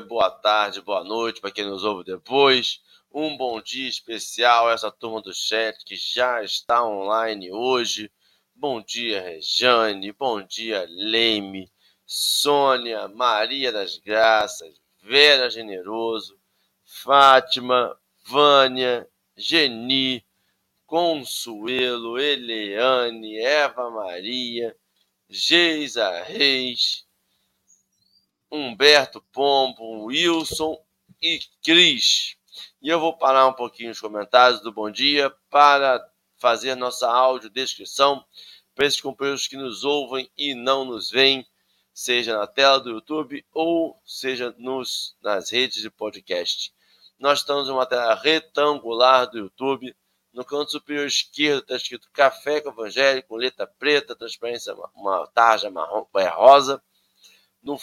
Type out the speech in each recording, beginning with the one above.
boa tarde, boa noite para quem nos ouve depois. Um bom dia especial a essa turma do chat que já está online hoje. Bom dia, Rejane. Bom dia, Leime, Sônia, Maria das Graças, Vera Generoso, Fátima, Vânia, Geni, Consuelo, Eliane, Eva Maria, Geisa Reis, Humberto Pombo, Wilson e Cris. E eu vou parar um pouquinho os comentários do bom dia para fazer nossa audiodescrição para esses companheiros que nos ouvem e não nos veem, seja na tela do YouTube ou seja nos, nas redes de podcast. Nós estamos em uma tela retangular do YouTube no canto superior esquerdo está escrito Café com Evangelho, com letra preta, transparência, uma tarja marrom, é rosa. No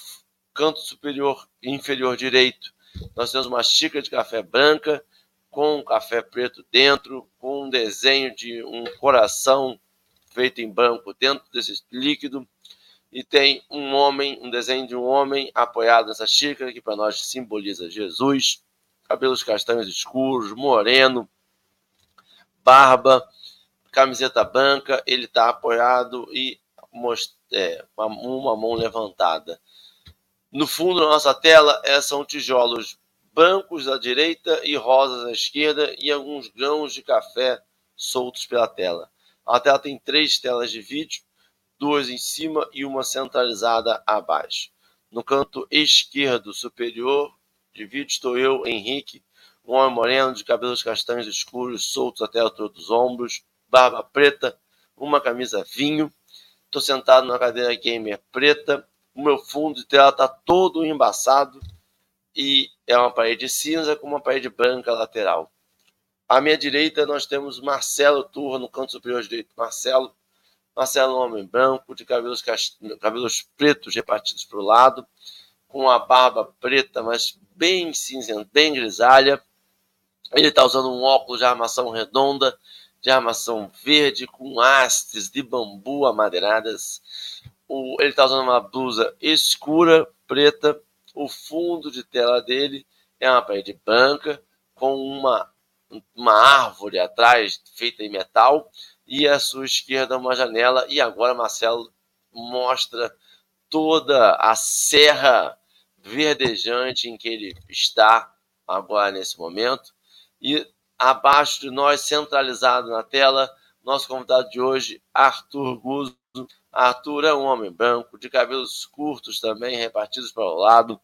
canto superior inferior direito, nós temos uma xícara de café branca com um café preto dentro, com um desenho de um coração feito em branco dentro desse líquido. E tem um homem, um desenho de um homem apoiado nessa xícara, que para nós simboliza Jesus. Cabelos castanhos escuros, moreno, barba, camiseta branca, ele está apoiado e é, uma mão levantada. No fundo da nossa tela é, são tijolos brancos à direita e rosas à esquerda e alguns grãos de café soltos pela tela. A tela tem três telas de vídeo, duas em cima e uma centralizada abaixo. No canto esquerdo superior de vídeo estou eu, Henrique, um homem moreno de cabelos castanhos escuros, soltos até a altura dos ombros, barba preta, uma camisa vinho. Estou sentado na cadeira gamer preta. O meu fundo de tela está todo embaçado e é uma parede cinza com uma parede branca lateral. À minha direita nós temos Marcelo Turra no canto superior direito. Marcelo, Marcelo é um homem branco, de cabelos, cabelos pretos repartidos para o lado, com a barba preta, mas bem cinzenta, bem grisalha, ele está usando um óculos de armação redonda, de armação verde, com hastes de bambu amadeiradas. O, ele está usando uma blusa escura, preta. O fundo de tela dele é uma parede branca, com uma, uma árvore atrás, feita em metal. E à sua esquerda, uma janela. E agora Marcelo mostra toda a serra verdejante em que ele está agora nesse momento. E abaixo de nós, centralizado na tela, nosso convidado de hoje, Arthur Guzzo. Arthur é um homem branco, de cabelos curtos também, repartidos para o lado.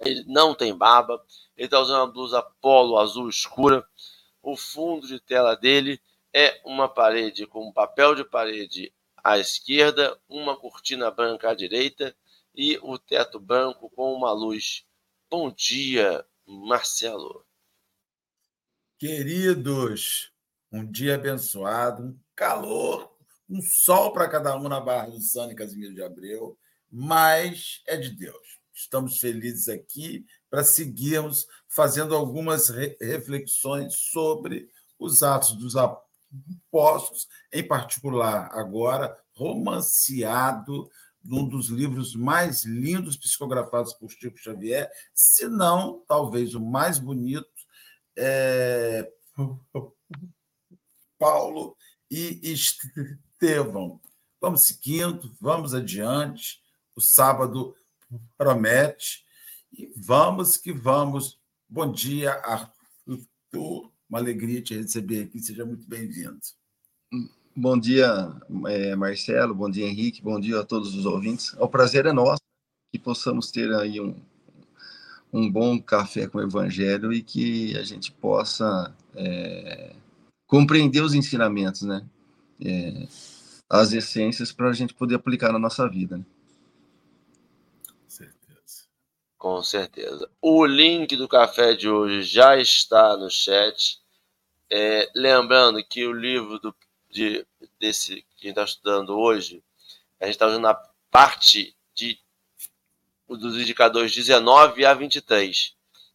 Ele não tem barba, ele está usando uma blusa polo azul escura. O fundo de tela dele é uma parede com um papel de parede à esquerda, uma cortina branca à direita e o teto branco com uma luz. Bom dia, Marcelo. Queridos, um dia abençoado, um calor, um sol para cada um na Barra do Sano e Casimiro de Abreu, mas é de Deus. Estamos felizes aqui para seguirmos fazendo algumas re reflexões sobre os atos dos apóstolos, em particular agora romanceado num dos livros mais lindos psicografados por Chico Xavier, se não talvez o mais bonito é, Paulo e Estevão. Vamos seguindo, vamos adiante. O sábado promete e vamos que vamos. Bom dia, Arthur. Uma alegria te receber aqui. Seja muito bem-vindo. Bom dia, é, Marcelo. Bom dia, Henrique. Bom dia a todos os ouvintes. O prazer é nosso que possamos ter aí um, um bom café com o Evangelho e que a gente possa é, compreender os ensinamentos, né? É, as essências para a gente poder aplicar na nossa vida. Né? Certeza. Com certeza. O link do café de hoje já está no chat. É, lembrando que o livro do, de, desse que está estudando hoje, a gente está usando a parte de dos indicadores 19 a 23.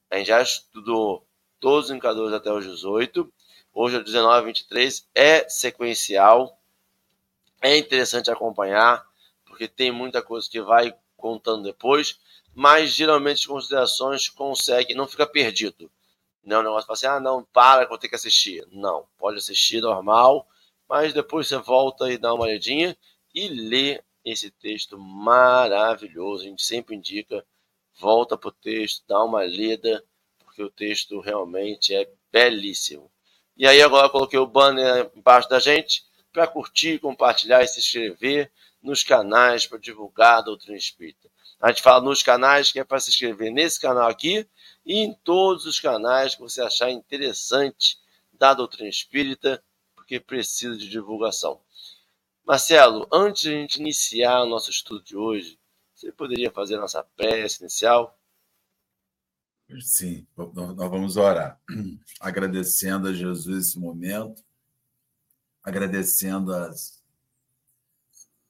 A gente já estudou todos os indicadores até os 18. Hoje, o 19 a 23 é sequencial. É interessante acompanhar, porque tem muita coisa que vai contando depois, mas geralmente as considerações consegue, não fica perdido. Não é um negócio assim, ah, não, para que eu tenho que assistir. Não, pode assistir normal, mas depois você volta e dá uma olhadinha e lê esse texto maravilhoso. A gente sempre indica, volta para o texto, dá uma lida, porque o texto realmente é belíssimo. E aí agora coloquei o banner embaixo da gente para curtir, compartilhar e se inscrever nos canais para divulgar a doutrina espírita. A gente fala nos canais que é para se inscrever nesse canal aqui e em todos os canais que você achar interessante da doutrina espírita, porque precisa de divulgação. Marcelo, antes de a gente iniciar o nosso estudo de hoje, você poderia fazer a nossa prece inicial? Sim, nós vamos orar. Agradecendo a Jesus esse momento, agradecendo as,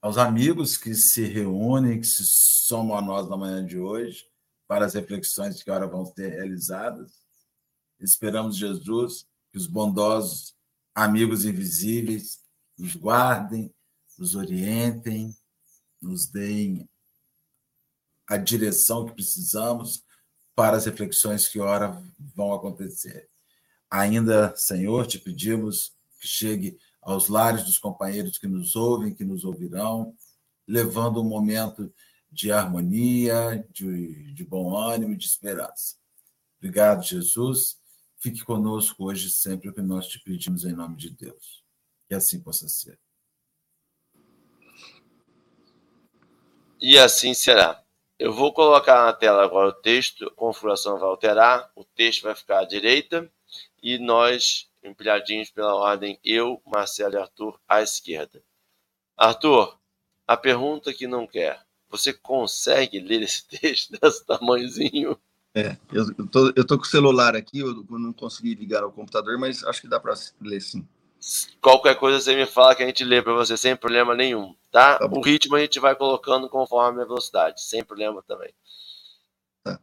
aos amigos que se reúnem, que se somam a nós na manhã de hoje, para as reflexões que agora vão ser realizadas. Esperamos, Jesus, que os bondosos amigos invisíveis nos guardem, nos orientem, nos deem a direção que precisamos para as reflexões que ora vão acontecer. Ainda, Senhor, te pedimos que chegue aos lares dos companheiros que nos ouvem, que nos ouvirão, levando um momento de harmonia, de, de bom ânimo e de esperança. Obrigado, Jesus. Fique conosco hoje sempre o que nós te pedimos em nome de Deus. Que assim possa ser. E assim será. Eu vou colocar na tela agora o texto, a configuração vai alterar, o texto vai ficar à direita e nós, empilhadinhos pela ordem, eu, Marcelo e Arthur, à esquerda. Arthur, a pergunta que não quer, você consegue ler esse texto desse tamanhozinho? É, eu, tô, eu tô com o celular aqui, eu não consegui ligar ao computador, mas acho que dá para ler sim. Qualquer coisa você me fala que a gente lê para você sem problema nenhum, tá? tá o ritmo a gente vai colocando conforme a velocidade, sem problema também. Tá.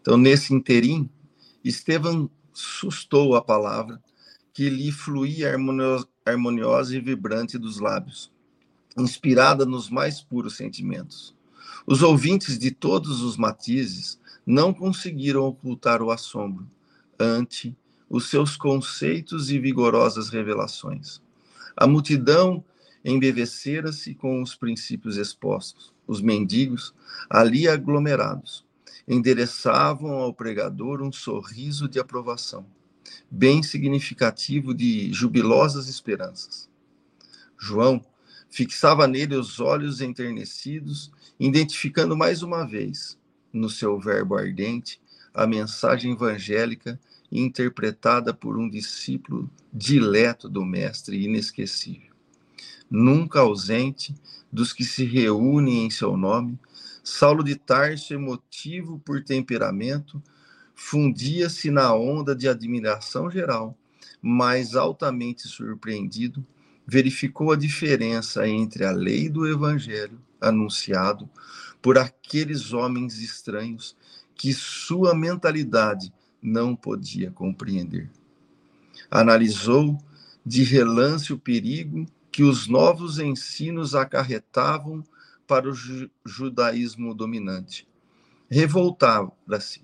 Então, nesse interim, Estevam sustou a palavra que lhe fluía harmoniosa e vibrante dos lábios, inspirada nos mais puros sentimentos. Os ouvintes de todos os matizes não conseguiram ocultar o assombro ante os seus conceitos e vigorosas revelações. A multidão embevecera-se com os princípios expostos. Os mendigos, ali aglomerados, endereçavam ao pregador um sorriso de aprovação, bem significativo de jubilosas esperanças. João fixava nele os olhos enternecidos, identificando mais uma vez, no seu verbo ardente, a mensagem evangélica interpretada por um discípulo dileto do Mestre, inesquecível. Nunca ausente dos que se reúnem em seu nome, Saulo de Tarso, emotivo por temperamento, fundia-se na onda de admiração geral, mas altamente surpreendido, verificou a diferença entre a lei do evangelho anunciado por aqueles homens estranhos que sua mentalidade não podia compreender. Analisou de relance o perigo que os novos ensinos acarretavam para o judaísmo dominante. Revoltava-se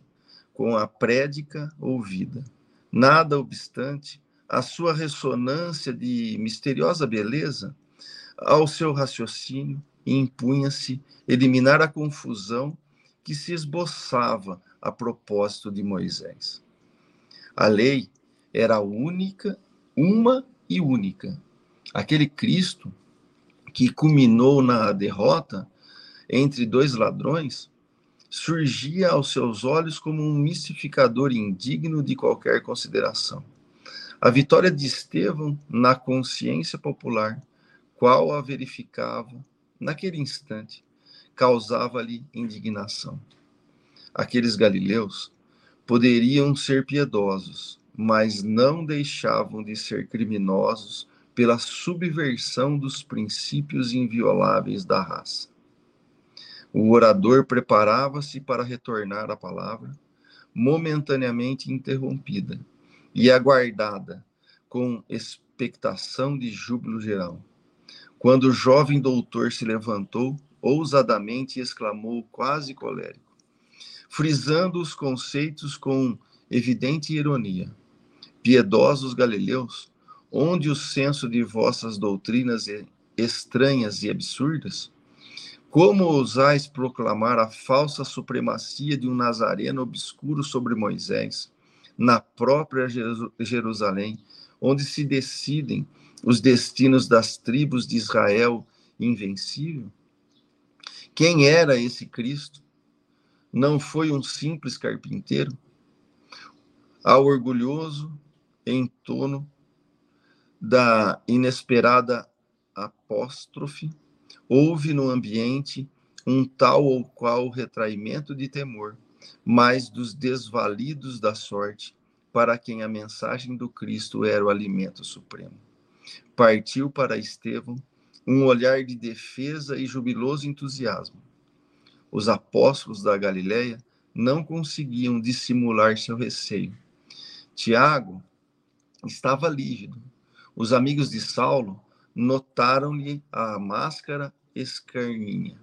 com a prédica ouvida. Nada obstante, a sua ressonância de misteriosa beleza ao seu raciocínio impunha-se eliminar a confusão que se esboçava a propósito de Moisés. A lei era única, uma e única. Aquele Cristo que culminou na derrota entre dois ladrões surgia aos seus olhos como um mistificador indigno de qualquer consideração. A vitória de Estevão na consciência popular, qual a verificava naquele instante, causava-lhe indignação. Aqueles galileus poderiam ser piedosos, mas não deixavam de ser criminosos pela subversão dos princípios invioláveis da raça. O orador preparava-se para retornar a palavra, momentaneamente interrompida e aguardada com expectação de júbilo geral. Quando o jovem doutor se levantou ousadamente exclamou, quase colérico, frisando os conceitos com evidente ironia. Piedosos galileus, onde o senso de vossas doutrinas estranhas e absurdas? Como ousais proclamar a falsa supremacia de um nazareno obscuro sobre Moisés, na própria Jerusalém, onde se decidem os destinos das tribos de Israel invencível? Quem era esse Cristo? Não foi um simples carpinteiro? Ao orgulhoso, em torno da inesperada apóstrofe, houve no ambiente um tal ou qual retraimento de temor, mas dos desvalidos da sorte, para quem a mensagem do Cristo era o alimento supremo. Partiu para Estevão um olhar de defesa e jubiloso entusiasmo. Os apóstolos da Galileia não conseguiam dissimular seu receio. Tiago estava lívido. Os amigos de Saulo notaram-lhe a máscara escarninha.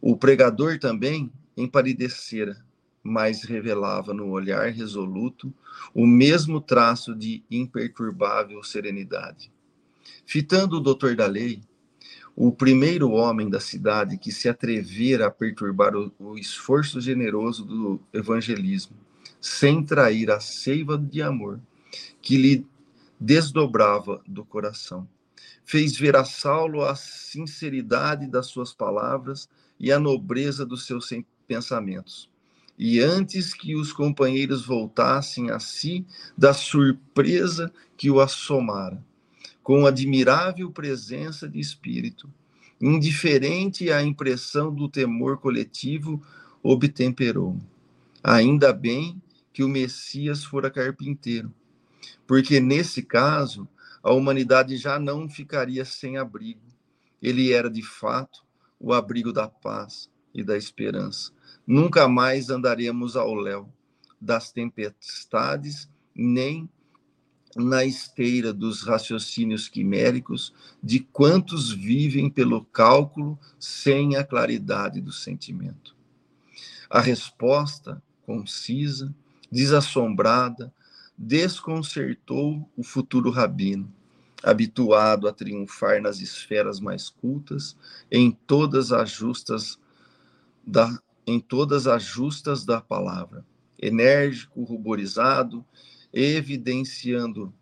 O pregador também empalidecera, mas revelava no olhar resoluto o mesmo traço de imperturbável serenidade. Fitando o doutor da lei, o primeiro homem da cidade que se atrevera a perturbar o, o esforço generoso do evangelismo, sem trair a seiva de amor que lhe desdobrava do coração. Fez ver a Saulo a sinceridade das suas palavras e a nobreza dos seus pensamentos. E antes que os companheiros voltassem a si da surpresa que o assomara, com admirável presença de espírito, indiferente à impressão do temor coletivo, obtemperou. Ainda bem que o Messias fora carpinteiro, porque nesse caso a humanidade já não ficaria sem abrigo. Ele era de fato o abrigo da paz e da esperança. Nunca mais andaremos ao léu das tempestades, nem na esteira dos raciocínios quiméricos de quantos vivem pelo cálculo sem a claridade do sentimento. A resposta concisa, desassombrada, desconcertou o futuro rabino, habituado a triunfar nas esferas mais cultas, em todas as justas da em todas as justas da palavra, enérgico, ruborizado, evidenciando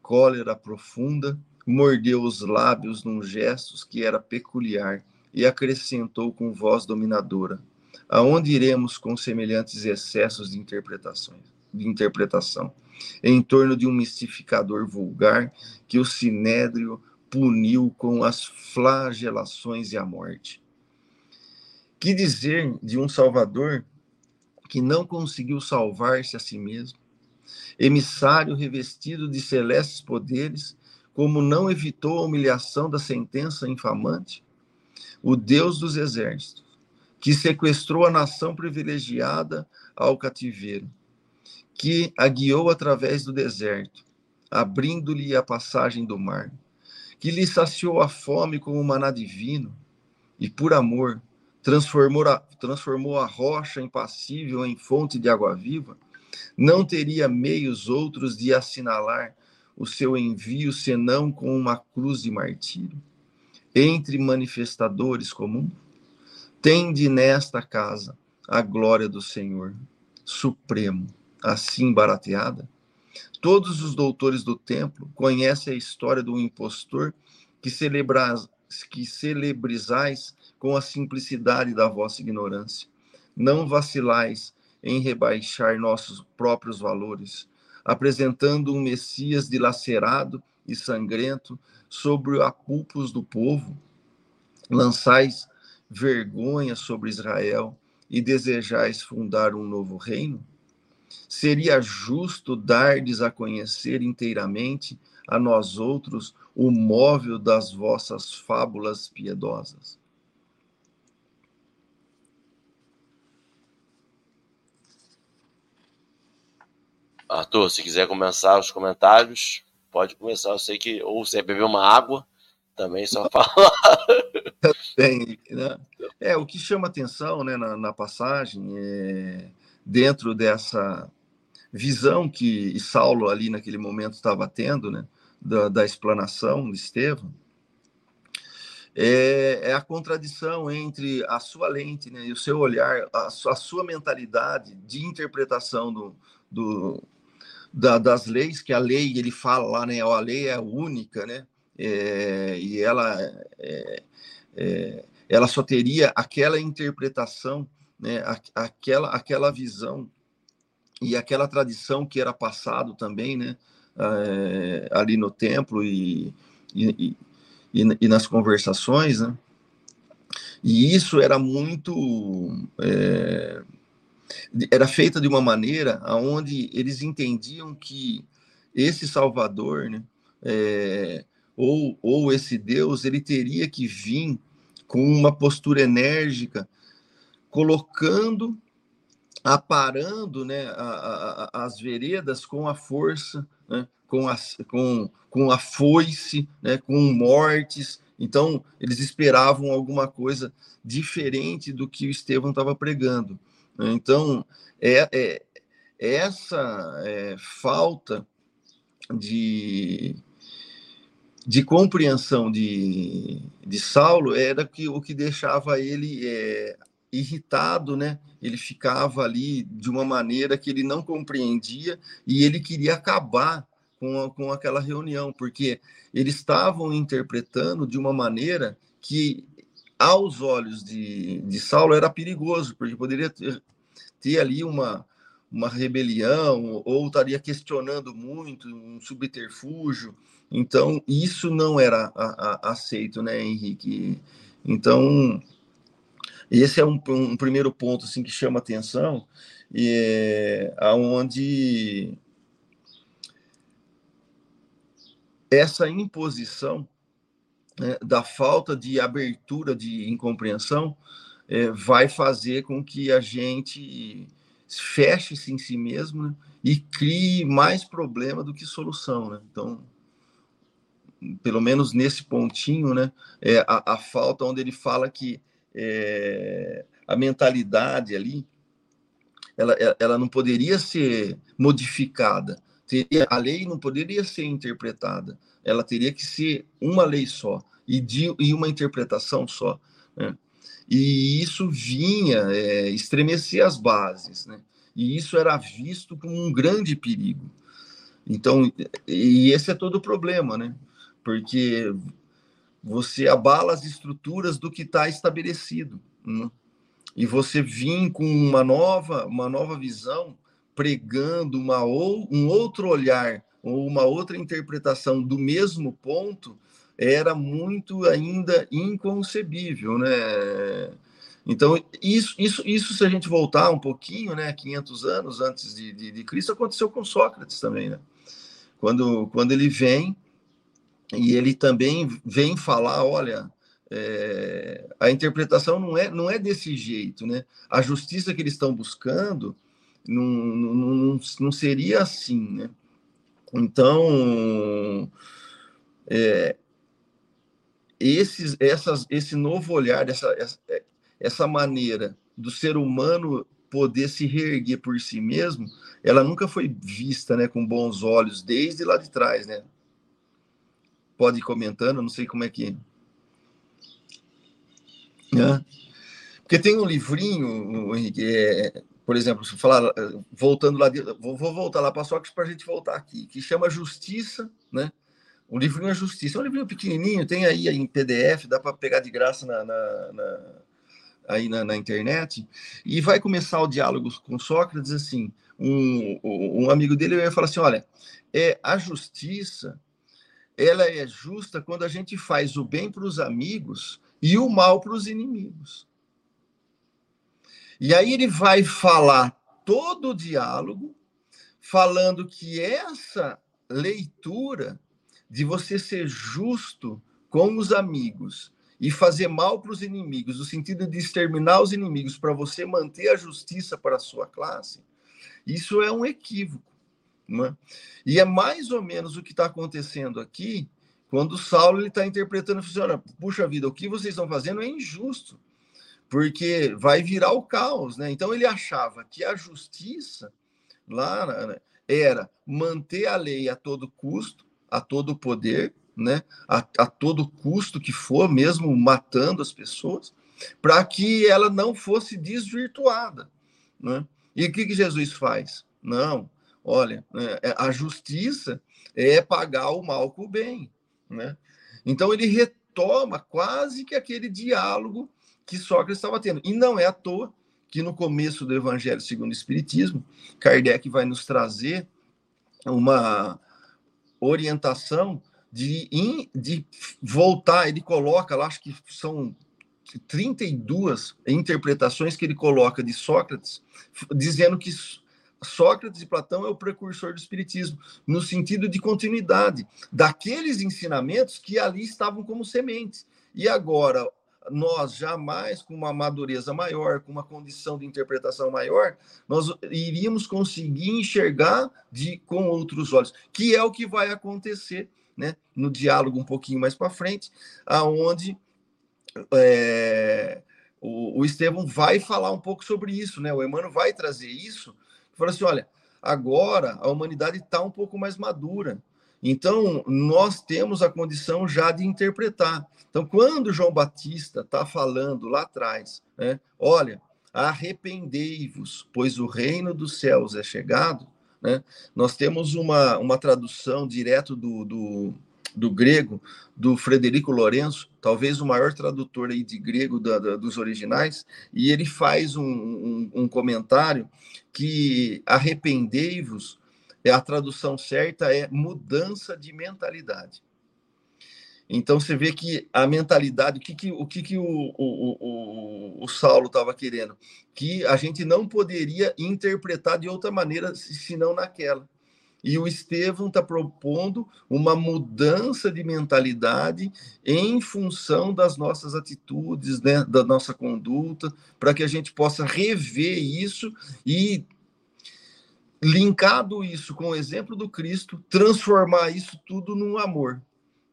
cólera profunda, mordeu os lábios num gesto que era peculiar e acrescentou com voz dominadora: Aonde iremos com semelhantes excessos de interpretações, de interpretação? Em torno de um mistificador vulgar que o sinédrio puniu com as flagelações e a morte. Que dizer de um Salvador que não conseguiu salvar-se a si mesmo, emissário revestido de celestes poderes, como não evitou a humilhação da sentença infamante? O Deus dos exércitos, que sequestrou a nação privilegiada ao cativeiro, que a guiou através do deserto, abrindo-lhe a passagem do mar, que lhe saciou a fome com o maná divino, e por amor transformou a, transformou a rocha impassível em fonte de água viva, não teria meios outros de assinalar o seu envio senão com uma cruz de martírio? Entre manifestadores comuns? Tende nesta casa a glória do Senhor, supremo, assim barateada? Todos os doutores do templo conhecem a história do impostor que, celebra, que celebrizais com a simplicidade da vossa ignorância. Não vacilais em rebaixar nossos próprios valores, apresentando um Messias dilacerado e sangrento sobre a pulpos do povo, lançais vergonha sobre Israel e desejais fundar um novo reino? Seria justo dardes a conhecer inteiramente a nós outros o móvel das vossas fábulas piedosas. Arthur, se quiser começar os comentários, pode começar. Eu sei que ou você bebeu uma água, Também só falar. Tem, né? É, o que chama atenção né, na, na passagem é dentro dessa visão que Saulo ali naquele momento estava tendo, né, da, da explanação de Estevão, é, é, a contradição entre a sua lente né, e o seu olhar, a, a sua mentalidade de interpretação do, do da, das leis, que a lei, ele fala lá, né, a lei é única, né, é, e ela, é, é, ela só teria aquela interpretação, né, aquela, aquela visão e aquela tradição que era passado também, né, é, ali no templo e, e, e, e, nas conversações, né, e isso era muito é, era feita de uma maneira aonde eles entendiam que esse Salvador, né, é, ou, ou esse Deus, ele teria que vir com uma postura enérgica, colocando, aparando né, a, a, as veredas com a força, né, com, a, com, com a foice, né, com mortes. Então, eles esperavam alguma coisa diferente do que o Estevão estava pregando. Então, é, é essa é, falta de, de compreensão de, de Saulo era que, o que deixava ele é, irritado, né? Ele ficava ali de uma maneira que ele não compreendia e ele queria acabar com, a, com aquela reunião, porque eles estavam interpretando de uma maneira que aos olhos de, de Saulo era perigoso, porque poderia ter, ter ali uma, uma rebelião, ou estaria questionando muito, um subterfúgio. Então, isso não era a, a, aceito, né, Henrique? Então, esse é um, um primeiro ponto assim, que chama atenção, e é, aonde essa imposição né, da falta de abertura de incompreensão é, vai fazer com que a gente feche-se em si mesmo né, e crie mais problema do que solução. Né? Então, pelo menos nesse pontinho, né, é a, a falta onde ele fala que é, a mentalidade ali ela, ela não poderia ser modificada, teria, a lei não poderia ser interpretada, ela teria que ser uma lei só e, de, e uma interpretação só. Né? E isso vinha é, estremecer as bases, né? e isso era visto como um grande perigo. Então, e esse é todo o problema, né? Porque você abala as estruturas do que está estabelecido. Né? E você vir com uma nova, uma nova visão, pregando uma ou, um outro olhar ou uma outra interpretação do mesmo ponto, era muito ainda inconcebível, né? Então, isso, isso, isso se a gente voltar um pouquinho, né, 500 anos antes de, de, de Cristo, aconteceu com Sócrates também, né? Quando, quando ele vem, e ele também vem falar, olha, é, a interpretação não é, não é desse jeito, né? A justiça que eles estão buscando não, não, não, não seria assim, né? Então, é, esses, essas, esse novo olhar, essa, essa, essa maneira do ser humano poder se reerguer por si mesmo, ela nunca foi vista né, com bons olhos desde lá de trás, né? Pode ir comentando, não sei como é que. Né? Porque tem um livrinho, Henrique, é, por exemplo, se falar, voltando lá, de, vou, vou voltar lá para Sócrates para a gente voltar aqui, que chama Justiça, né? Um livrinho é Justiça, é um livrinho pequenininho, tem aí em PDF, dá para pegar de graça na, na, na aí na, na, internet, e vai começar o diálogo com Sócrates assim, um, um amigo dele vai falar assim, olha, é, a justiça, ela é justa quando a gente faz o bem para os amigos e o mal para os inimigos. E aí ele vai falar todo o diálogo, falando que essa leitura de você ser justo com os amigos e fazer mal para os inimigos, no sentido de exterminar os inimigos para você manter a justiça para a sua classe, isso é um equívoco. Né? E é mais ou menos o que está acontecendo aqui Quando Saulo está interpretando, funciona. Puxa vida, o que vocês estão fazendo é injusto, porque vai virar o caos, né? Então ele achava que a justiça lá né, era manter a lei a todo custo, a todo poder, né? A, a todo custo que for, mesmo matando as pessoas, para que ela não fosse desvirtuada, né? E o que, que Jesus faz? Não, olha, é, a justiça é pagar o mal com o bem. Né? Então ele retoma quase que aquele diálogo que Sócrates estava tendo. E não é à toa que no começo do Evangelho segundo o Espiritismo, Kardec vai nos trazer uma orientação de, de voltar, ele coloca lá, acho que são 32 interpretações que ele coloca de Sócrates, dizendo que Sócrates e Platão é o precursor do espiritismo, no sentido de continuidade daqueles ensinamentos que ali estavam como sementes. E agora, nós jamais, com uma madureza maior, com uma condição de interpretação maior, nós iríamos conseguir enxergar de com outros olhos, que é o que vai acontecer, né, no diálogo um pouquinho mais para frente, aonde é, o, o Estevão vai falar um pouco sobre isso, né? O Emmanuel vai trazer isso Fala assim: olha, agora a humanidade está um pouco mais madura. Então, nós temos a condição já de interpretar. Então, quando João Batista está falando lá atrás, né, olha, arrependei-vos, pois o reino dos céus é chegado, né, nós temos uma, uma tradução direto do, do, do grego do Frederico Lourenço, talvez o maior tradutor aí de grego da, da, dos originais, e ele faz um, um, um comentário que arrependei-vos, a tradução certa é mudança de mentalidade. Então você vê que a mentalidade, o que, que, o, que, que o, o, o, o Saulo estava querendo? Que a gente não poderia interpretar de outra maneira senão naquela. E o Estevão está propondo uma mudança de mentalidade em função das nossas atitudes, né, da nossa conduta, para que a gente possa rever isso e, linkado isso com o exemplo do Cristo, transformar isso tudo num amor,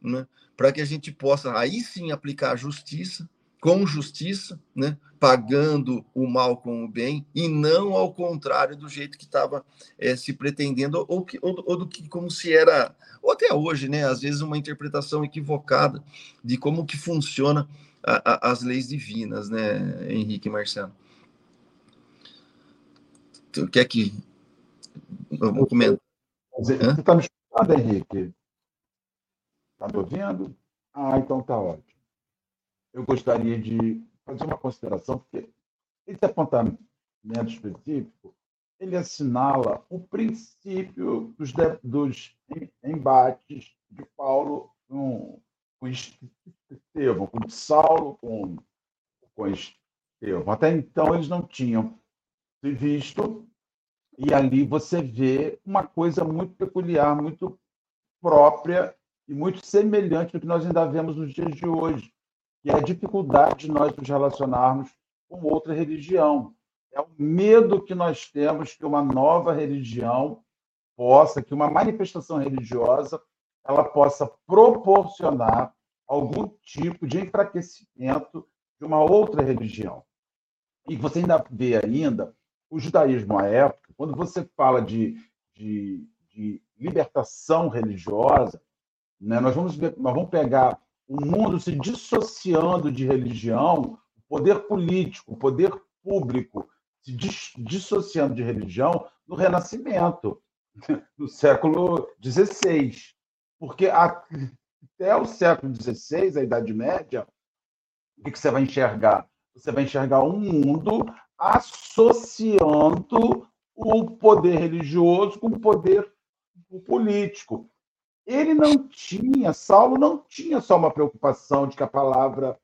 né, para que a gente possa aí sim aplicar justiça, com justiça, né? pagando o mal com o bem, e não ao contrário do jeito que estava é, se pretendendo, ou, que, ou, ou, do que como se era, ou até hoje, né? às vezes uma interpretação equivocada de como que funciona a, a, as leis divinas, né, Henrique e Marcelo? Tu quer que... Vamos comentar. Você está me escutando, Henrique? Está me ouvindo? Ah, então tá ótimo eu gostaria de fazer uma consideração, porque esse apontamento específico ele assinala o princípio dos, dos embates de Paulo com, com Estevão, com Saulo, com, com Estevão. Até então eles não tinham se visto, e ali você vê uma coisa muito peculiar, muito própria e muito semelhante do que nós ainda vemos nos dias de hoje que é a dificuldade de nós nos relacionarmos com outra religião. É o medo que nós temos que uma nova religião possa, que uma manifestação religiosa, ela possa proporcionar algum tipo de enfraquecimento de uma outra religião. E você ainda vê ainda o judaísmo à época, quando você fala de, de, de libertação religiosa, né, nós, vamos nós vamos pegar o mundo se dissociando de religião, o poder político, o poder público se dissociando de religião no Renascimento, no século XVI. Porque até o século XVI, a Idade Média, o que você vai enxergar? Você vai enxergar um mundo associando o poder religioso com o poder político ele não tinha, Saulo não tinha só uma preocupação de que a palavra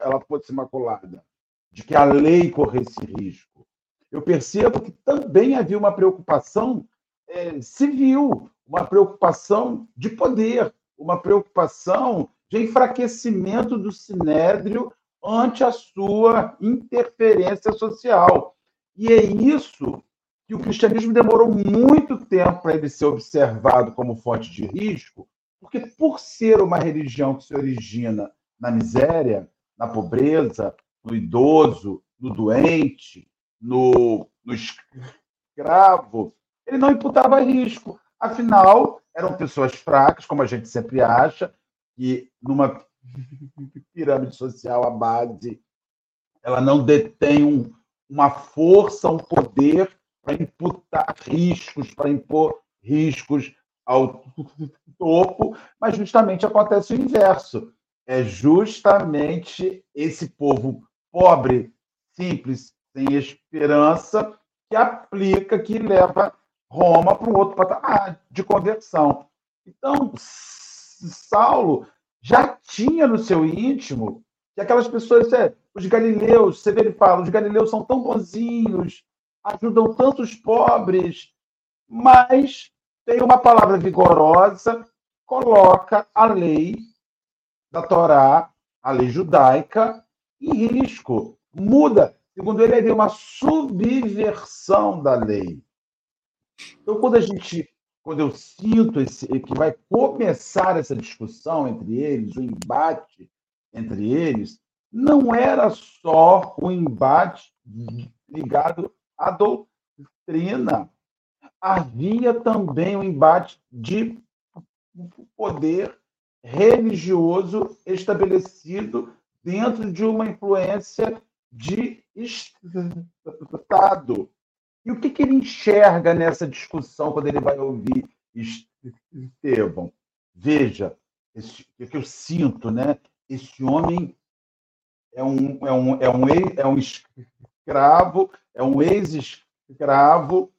ela fosse maculada, de que a lei corresse risco. Eu percebo que também havia uma preocupação é, civil, uma preocupação de poder, uma preocupação de enfraquecimento do sinédrio ante a sua interferência social. E é isso que o cristianismo demorou muito tempo para ele ser observado como fonte de risco, Porque por ser uma religião que se origina na miséria, na pobreza, no idoso, no doente, no, no escravo, ele não imputava risco. Afinal, eram pessoas fracas, como a gente sempre acha, que numa pirâmide social, a base, ela não detém um, uma força, um poder para imputar riscos, para impor riscos ao topo, mas justamente acontece o inverso. É justamente esse povo pobre, simples, sem esperança, que aplica, que leva Roma para um outro patamar de conversão. Então, Saulo já tinha no seu íntimo que aquelas pessoas, é, os galileus, você vê ele fala, os galileus são tão bonzinhos, ajudam tantos pobres, mas tem uma palavra vigorosa, coloca a lei da Torá, a lei judaica, em risco. Muda. Segundo ele, havia uma subversão da lei. Então, quando a gente, quando eu sinto esse, que vai começar essa discussão entre eles, o embate entre eles, não era só o embate ligado à doutrina. Havia também um embate de poder religioso estabelecido dentro de uma influência de Estado. E o que, que ele enxerga nessa discussão quando ele vai ouvir Estevão? Veja, o que eu sinto, né? Esse homem é um, é um, é um, é um escravo, é um ex-escravo.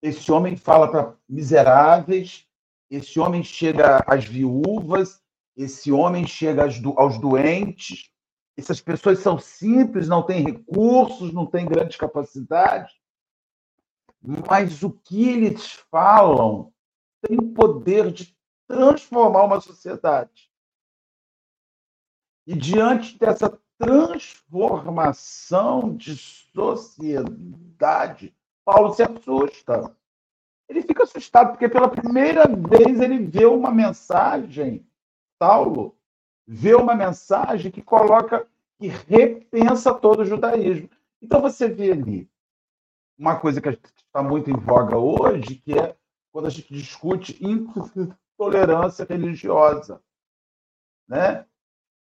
Esse homem fala para miseráveis, esse homem chega às viúvas, esse homem chega aos doentes. Essas pessoas são simples, não têm recursos, não têm grandes capacidades mas o que eles falam tem o poder de transformar uma sociedade. E diante dessa transformação de sociedade, Paulo se assusta. Ele fica assustado porque pela primeira vez ele vê uma mensagem, Paulo vê uma mensagem que coloca, que repensa todo o judaísmo. Então você vê ali uma coisa que está muito em voga hoje, que é quando a gente discute intolerância religiosa. Né?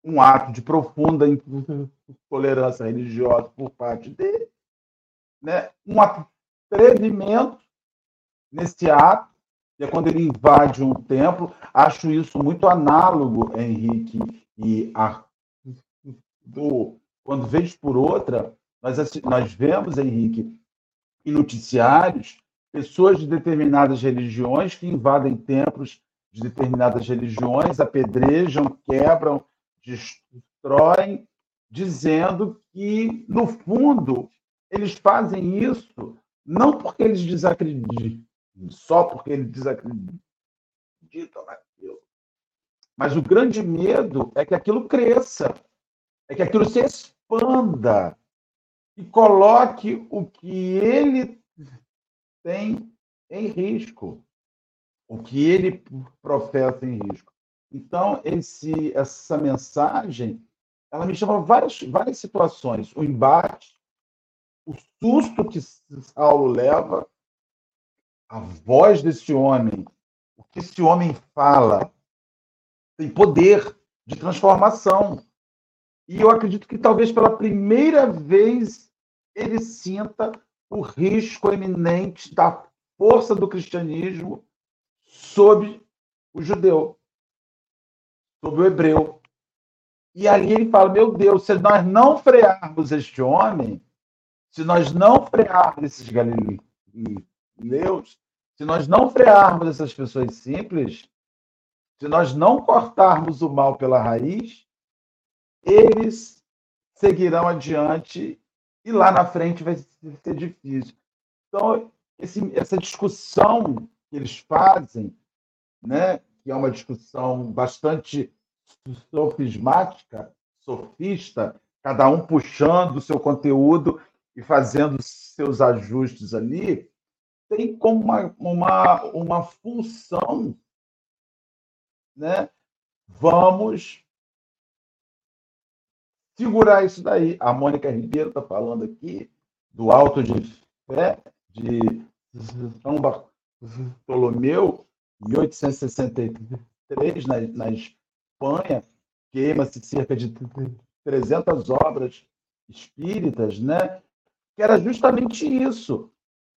Um ato de profunda intolerância religiosa por parte dele, né? um atrevimento nesse ato, é quando ele invade um templo. Acho isso muito análogo, Henrique, e a, do, quando vez por outra, nós, nós vemos, Henrique, em noticiários pessoas de determinadas religiões que invadem templos de determinadas religiões, apedrejam, quebram, destroem, dizendo que, no fundo, eles fazem isso não porque eles desacreditam, só porque eles desacreditam naquilo. Mas o grande medo é que aquilo cresça, é que aquilo se expanda, e coloque o que ele tem em risco, o que ele professa em risco. Então, esse, essa mensagem, ela me chama várias, várias situações. O embate, o susto que Saulo leva, a voz desse homem, o que esse homem fala, tem poder de transformação. E eu acredito que talvez pela primeira vez ele sinta o risco eminente da força do cristianismo sobre o judeu, sobre o hebreu. E ali ele fala: meu Deus, se nós não frearmos este homem, se nós não frearmos esses galileus, se nós não frearmos essas pessoas simples, se nós não cortarmos o mal pela raiz, eles seguirão adiante e lá na frente vai ser difícil. Então, esse, essa discussão que eles fazem, né, que é uma discussão bastante sofismática, sofista, cada um puxando o seu conteúdo e fazendo seus ajustes ali, tem como uma, uma, uma função né? Vamos segurar isso daí. A Mônica Ribeiro está falando aqui do alto de fé de São Bartolomeu, 1863, na, na Espanha, queima-se cerca de 300 obras espíritas, né? que era justamente isso.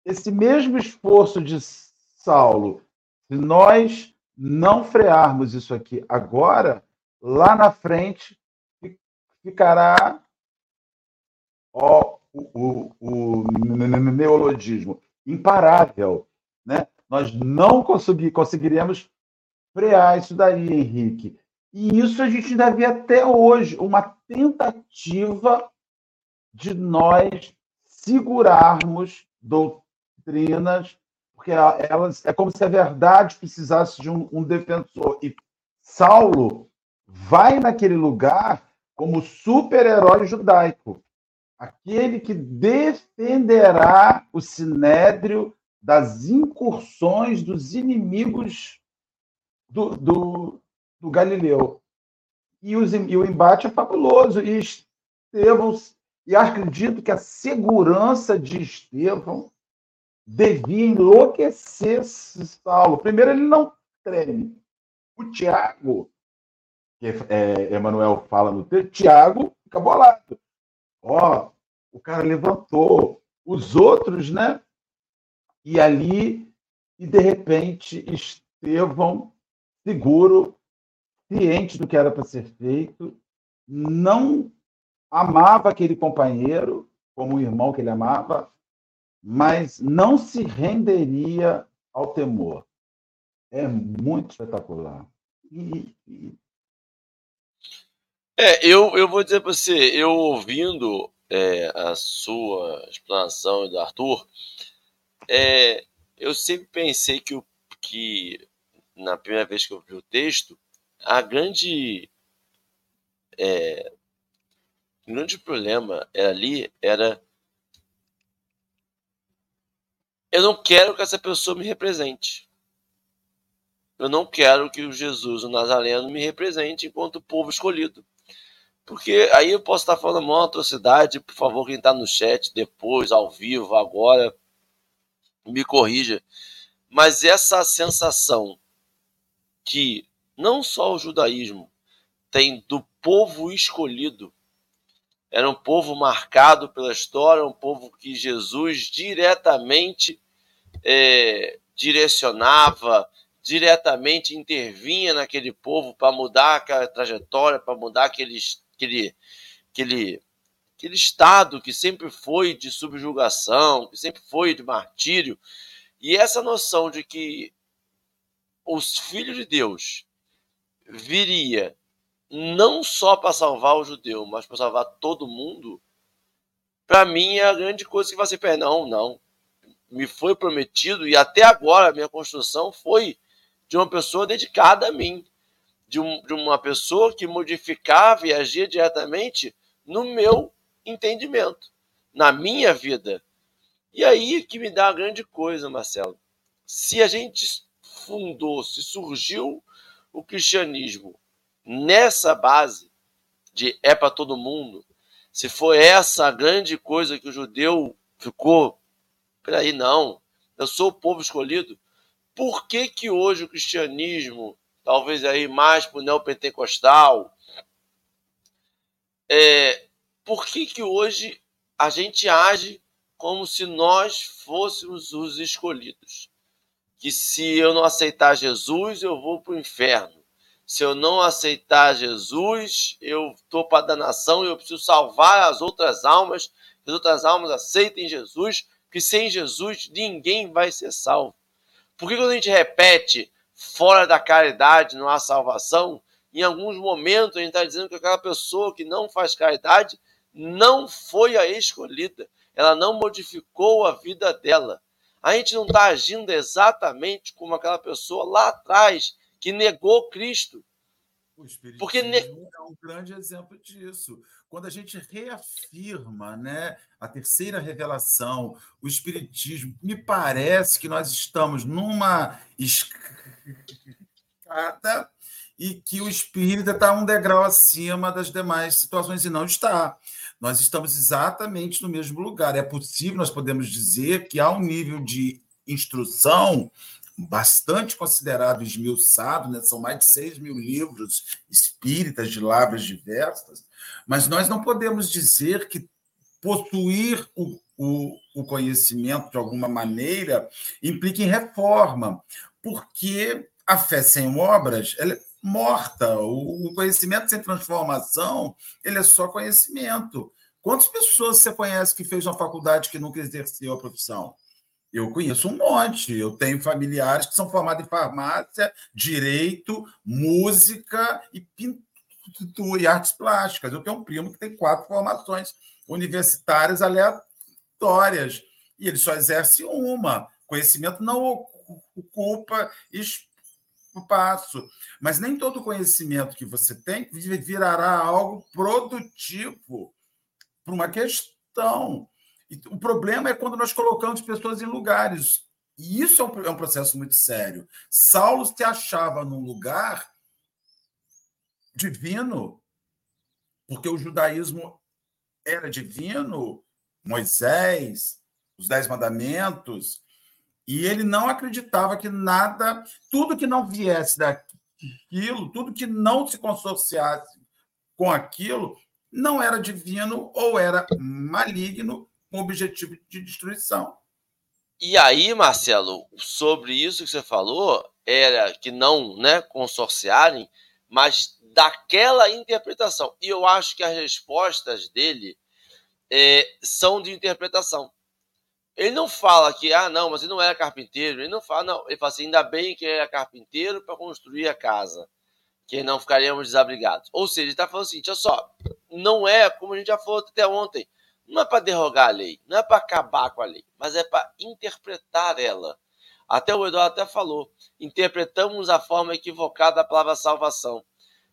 Esse mesmo esforço de Saulo, se nós não frearmos isso aqui agora, lá na frente ficará ó, o, o, o neologismo imparável. Né? Nós não consegui, conseguiremos frear isso daí, Henrique. E isso a gente ainda vê até hoje, uma tentativa de nós segurarmos doutrinas, porque elas é como se a verdade precisasse de um, um defensor. E Saulo vai naquele lugar como super-herói judaico, aquele que defenderá o sinédrio das incursões dos inimigos do, do, do Galileu. E, os, e, o embate é fabuloso. E Estevão, e acredito que a segurança de Estevão devia enlouquecer Saulo. Primeiro, ele não treme. O Tiago, que é, Emmanuel fala no texto, Tiago fica bolado. Ó, o cara levantou. Os outros, né? E ali, e de repente, Estevão, seguro, ciente do que era para ser feito, não amava aquele companheiro como o irmão que ele amava, mas não se renderia ao temor. É muito espetacular. E, e... É, eu, eu vou dizer para você, eu ouvindo é, a sua explanação do Arthur, é, eu sempre pensei que, o, que na primeira vez que eu vi o texto, a grande é, o grande problema ali era eu não quero que essa pessoa me represente. Eu não quero que o Jesus, o Nazareno, me represente enquanto povo escolhido. Porque aí eu posso estar falando uma atrocidade, por favor, quem está no chat depois, ao vivo, agora, me corrija. Mas essa sensação que não só o judaísmo tem do povo escolhido, era um povo marcado pela história, um povo que Jesus diretamente é, direcionava, diretamente intervinha naquele povo para mudar aquela trajetória, para mudar aquele, aquele, aquele, aquele estado que sempre foi de subjugação, que sempre foi de martírio. E essa noção de que os filhos de Deus viria não só para salvar o judeu, mas para salvar todo mundo, para mim é a grande coisa que você pensa. Não, não. Me foi prometido e até agora a minha construção foi de uma pessoa dedicada a mim, de, um, de uma pessoa que modificava e agia diretamente no meu entendimento, na minha vida. E aí que me dá a grande coisa, Marcelo. Se a gente fundou, se surgiu o cristianismo nessa base de é para todo mundo, se foi essa a grande coisa que o judeu ficou, peraí, não, eu sou o povo escolhido, por que que hoje o cristianismo, talvez aí mais para o neopentecostal, é, por que que hoje a gente age como se nós fôssemos os escolhidos? Que se eu não aceitar Jesus, eu vou para o inferno se eu não aceitar Jesus, eu estou para a danação e eu preciso salvar as outras almas, que as outras almas aceitem Jesus, que sem Jesus ninguém vai ser salvo. Por que quando a gente repete fora da caridade não há salvação, em alguns momentos a gente está dizendo que aquela pessoa que não faz caridade não foi a escolhida, ela não modificou a vida dela. A gente não está agindo exatamente como aquela pessoa lá atrás que negou Cristo. O Espiritismo Porque é um grande exemplo disso. Quando a gente reafirma né, a terceira revelação, o Espiritismo, me parece que nós estamos numa escada e que o espírita está um degrau acima das demais situações, e não está. Nós estamos exatamente no mesmo lugar. É possível, nós podemos dizer, que há um nível de instrução bastante considerado esmiuçado, né? são mais de 6 mil livros espíritas de lavras diversas, mas nós não podemos dizer que possuir o, o, o conhecimento de alguma maneira implica em reforma, porque a fé sem obras ela é morta, o, o conhecimento sem transformação ele é só conhecimento. Quantas pessoas você conhece que fez uma faculdade que nunca exerceu a profissão? Eu conheço um monte. Eu tenho familiares que são formados em farmácia, direito, música e pintura e artes plásticas. Eu tenho um primo que tem quatro formações universitárias aleatórias e ele só exerce uma. Conhecimento não ocupa espaço. Mas nem todo conhecimento que você tem virará algo produtivo para uma questão. O problema é quando nós colocamos pessoas em lugares. E isso é um, é um processo muito sério. Saulo se achava num lugar divino, porque o judaísmo era divino, Moisés, os Dez Mandamentos, e ele não acreditava que nada, tudo que não viesse daquilo, tudo que não se consorciasse com aquilo, não era divino ou era maligno com objetivo de destruição. E aí, Marcelo, sobre isso que você falou, era que não né, consorciarem, mas daquela interpretação. E eu acho que as respostas dele é, são de interpretação. Ele não fala que, ah, não, mas ele não era carpinteiro. Ele não fala, não. Ele fala assim, ainda bem que ele era carpinteiro para construir a casa, que não ficaríamos desabrigados. Ou seja, ele está falando assim, olha só, não é, como a gente já falou até ontem, não é para derrogar a lei, não é para acabar com a lei, mas é para interpretar ela. Até o Eduardo até falou, interpretamos a forma equivocada da palavra salvação.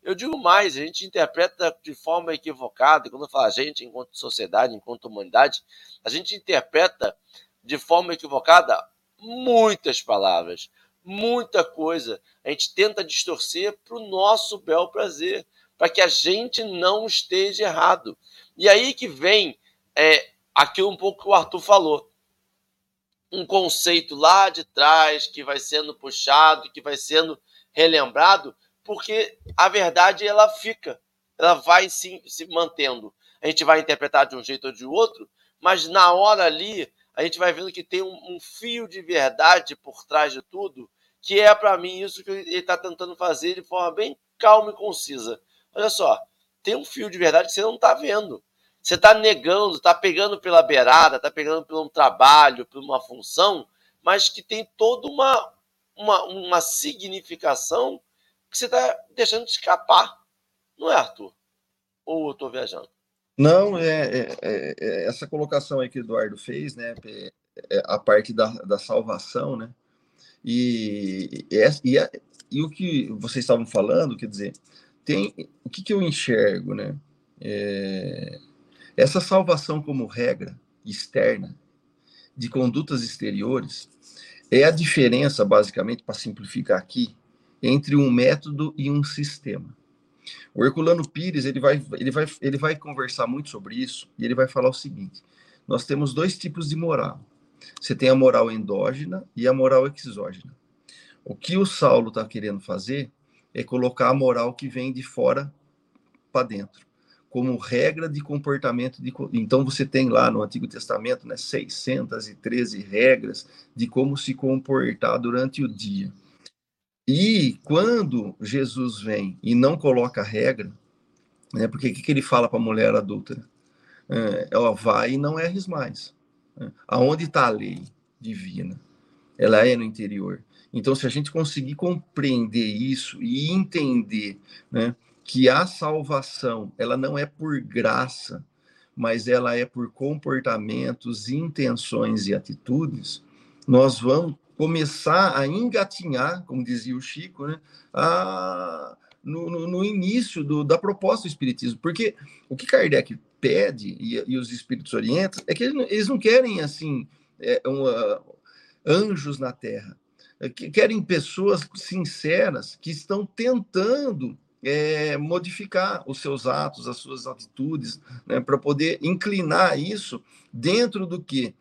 Eu digo mais, a gente interpreta de forma equivocada, quando eu falo a gente, enquanto sociedade, enquanto humanidade, a gente interpreta de forma equivocada muitas palavras, muita coisa. A gente tenta distorcer para o nosso bel prazer, para que a gente não esteja errado. E aí que vem é aquilo um pouco que o Arthur falou. Um conceito lá de trás que vai sendo puxado, que vai sendo relembrado, porque a verdade ela fica, ela vai se, se mantendo. A gente vai interpretar de um jeito ou de outro, mas na hora ali a gente vai vendo que tem um, um fio de verdade por trás de tudo, que é para mim isso que ele está tentando fazer de forma bem calma e concisa. Olha só, tem um fio de verdade que você não está vendo. Você está negando, está pegando pela beirada, está pegando por um trabalho, por uma função, mas que tem toda uma, uma, uma significação que você está deixando de escapar. Não é, Arthur? Ou eu estou viajando? Não, é, é, é, é, essa colocação aí que o Eduardo fez, né? É, a parte da, da salvação, né? E, e, e, e, o que vocês estavam falando, quer dizer, tem o que, que eu enxergo, né? É, essa salvação como regra externa de condutas exteriores é a diferença, basicamente, para simplificar aqui, entre um método e um sistema. O Herculano Pires ele vai, ele, vai, ele vai conversar muito sobre isso e ele vai falar o seguinte: nós temos dois tipos de moral. Você tem a moral endógena e a moral exógena. O que o Saulo está querendo fazer é colocar a moral que vem de fora para dentro como regra de comportamento. De, então, você tem lá no Antigo Testamento né, 613 regras de como se comportar durante o dia. E quando Jesus vem e não coloca regra, né, porque o que, que ele fala para a mulher adulta? É, ela vai e não erres mais. Né? Aonde está a lei divina? Ela é no interior. Então, se a gente conseguir compreender isso e entender né, que a salvação ela não é por graça, mas ela é por comportamentos, intenções e atitudes, nós vamos começar a engatinhar, como dizia o Chico, né, a, no, no, no início do, da proposta do Espiritismo. Porque o que Kardec pede, e, e os Espíritos orientam, é que eles, eles não querem, assim, é, uma, anjos na Terra. querem pessoas sinceras que estão tentando é, modificar os seus atos, as suas atitudes, né, para poder inclinar isso dentro do que?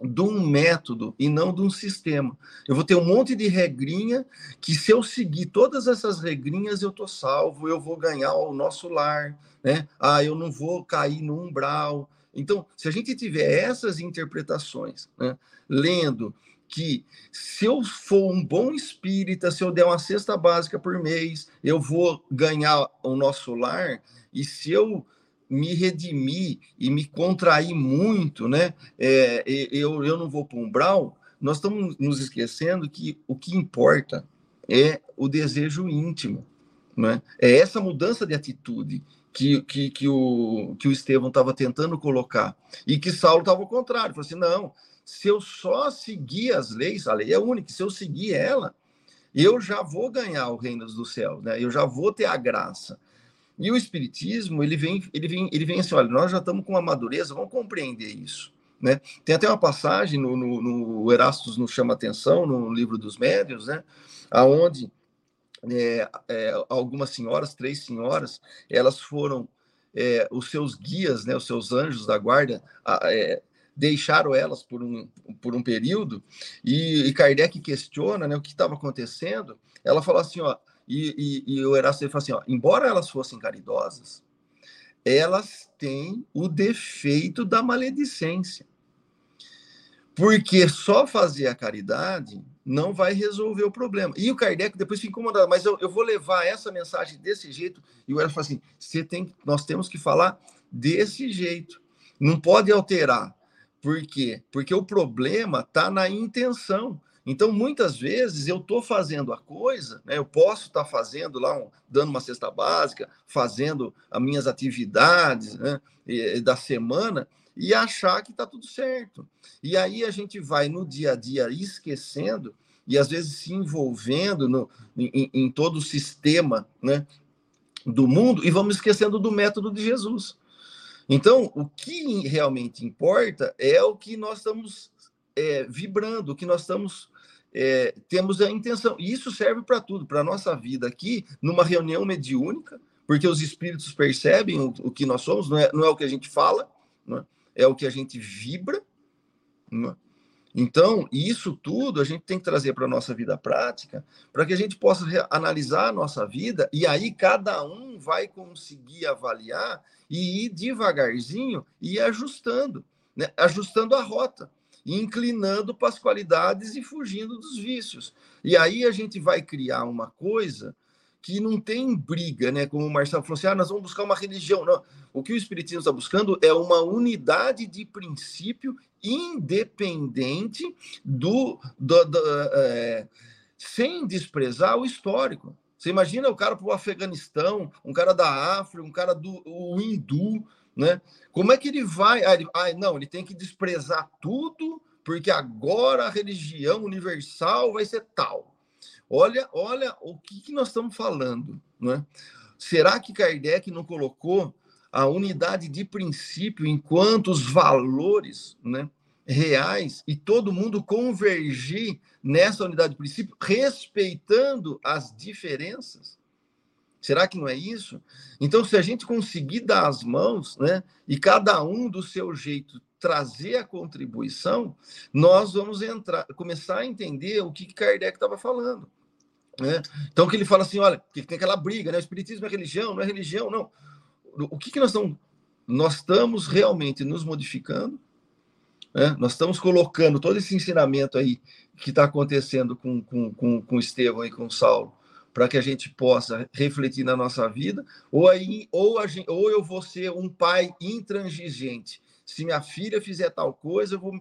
De um método e não de um sistema. Eu vou ter um monte de regrinha que, se eu seguir todas essas regrinhas, eu estou salvo, eu vou ganhar o nosso lar, né? Ah, eu não vou cair no umbral. Então, se a gente tiver essas interpretações, né, lendo que se eu for um bom espírita, se eu der uma cesta básica por mês, eu vou ganhar o nosso lar, e se eu me redimir e me contrair muito, né, é, eu, eu não vou para um umbral, nós estamos nos esquecendo que o que importa é o desejo íntimo, né? é essa mudança de atitude que, que, que o, que o Estevão estava tentando colocar, e que Saulo estava ao contrário, falou assim, não, se eu só seguir as leis, a lei é única, se eu seguir ela, eu já vou ganhar o reino dos céus, né? Eu já vou ter a graça. E o espiritismo, ele vem, ele vem, ele vem assim, olha, nós já estamos com uma madureza, vamos compreender isso, né? Tem até uma passagem no, no, no Erastus nos chama atenção no livro dos médios, né? Aonde é, é, algumas senhoras, três senhoras, elas foram é, os seus guias, né, os seus anjos da guarda, é, deixaram elas por um, por um período, e, e Kardec questiona né, o que estava acontecendo. Ela fala assim, ó, e, e, e o Erasto fala assim, ó, embora elas fossem caridosas, elas têm o defeito da maledicência. Porque só fazer a caridade não vai resolver o problema. E o Kardec depois fica incomodado, mas eu, eu vou levar essa mensagem desse jeito. E o Erasto fala assim: você tem, nós temos que falar desse jeito. Não pode alterar. Por quê? Porque o problema está na intenção. Então, muitas vezes, eu estou fazendo a coisa, né? eu posso estar tá fazendo lá, um, dando uma cesta básica, fazendo as minhas atividades né? e, da semana, e achar que está tudo certo. E aí a gente vai no dia a dia esquecendo e às vezes se envolvendo no, em, em todo o sistema né, do mundo e vamos esquecendo do método de Jesus. Então, o que realmente importa é o que nós estamos é, vibrando, o que nós estamos é, temos a intenção. E isso serve para tudo, para a nossa vida aqui, numa reunião mediúnica, porque os espíritos percebem o, o que nós somos, não é, não é o que a gente fala, é? é o que a gente vibra. É? Então, isso tudo a gente tem que trazer para a nossa vida prática, para que a gente possa analisar a nossa vida, e aí cada um vai conseguir avaliar e ir devagarzinho e ajustando, né? ajustando a rota, inclinando para as qualidades e fugindo dos vícios. E aí a gente vai criar uma coisa que não tem briga, né? Como o Marcelo falou assim, ah, nós vamos buscar uma religião. Não, o que o Espiritismo está buscando é uma unidade de princípio independente do, do, do é, sem desprezar o histórico. Você imagina o cara para o Afeganistão, um cara da África, um cara do o hindu, né? Como é que ele vai? Ah, ele, ah, não, ele tem que desprezar tudo, porque agora a religião universal vai ser tal. Olha, olha o que, que nós estamos falando, né? Será que Kardec não colocou a unidade de princípio enquanto os valores, né? Reais e todo mundo convergir nessa unidade de princípio, respeitando as diferenças? Será que não é isso? Então, se a gente conseguir dar as mãos, né, e cada um do seu jeito trazer a contribuição, nós vamos entrar, começar a entender o que Kardec estava falando. Né? Então, que ele fala assim: olha, que tem aquela briga, né? O espiritismo é religião, não é religião, não. O que, que nós estamos. Nós estamos realmente nos modificando, né? Nós estamos colocando todo esse ensinamento aí que está acontecendo com, com, com, com Estevão e com Saulo, para que a gente possa refletir na nossa vida, ou, aí, ou, a gente, ou eu vou ser um pai intransigente. Se minha filha fizer tal coisa, eu vou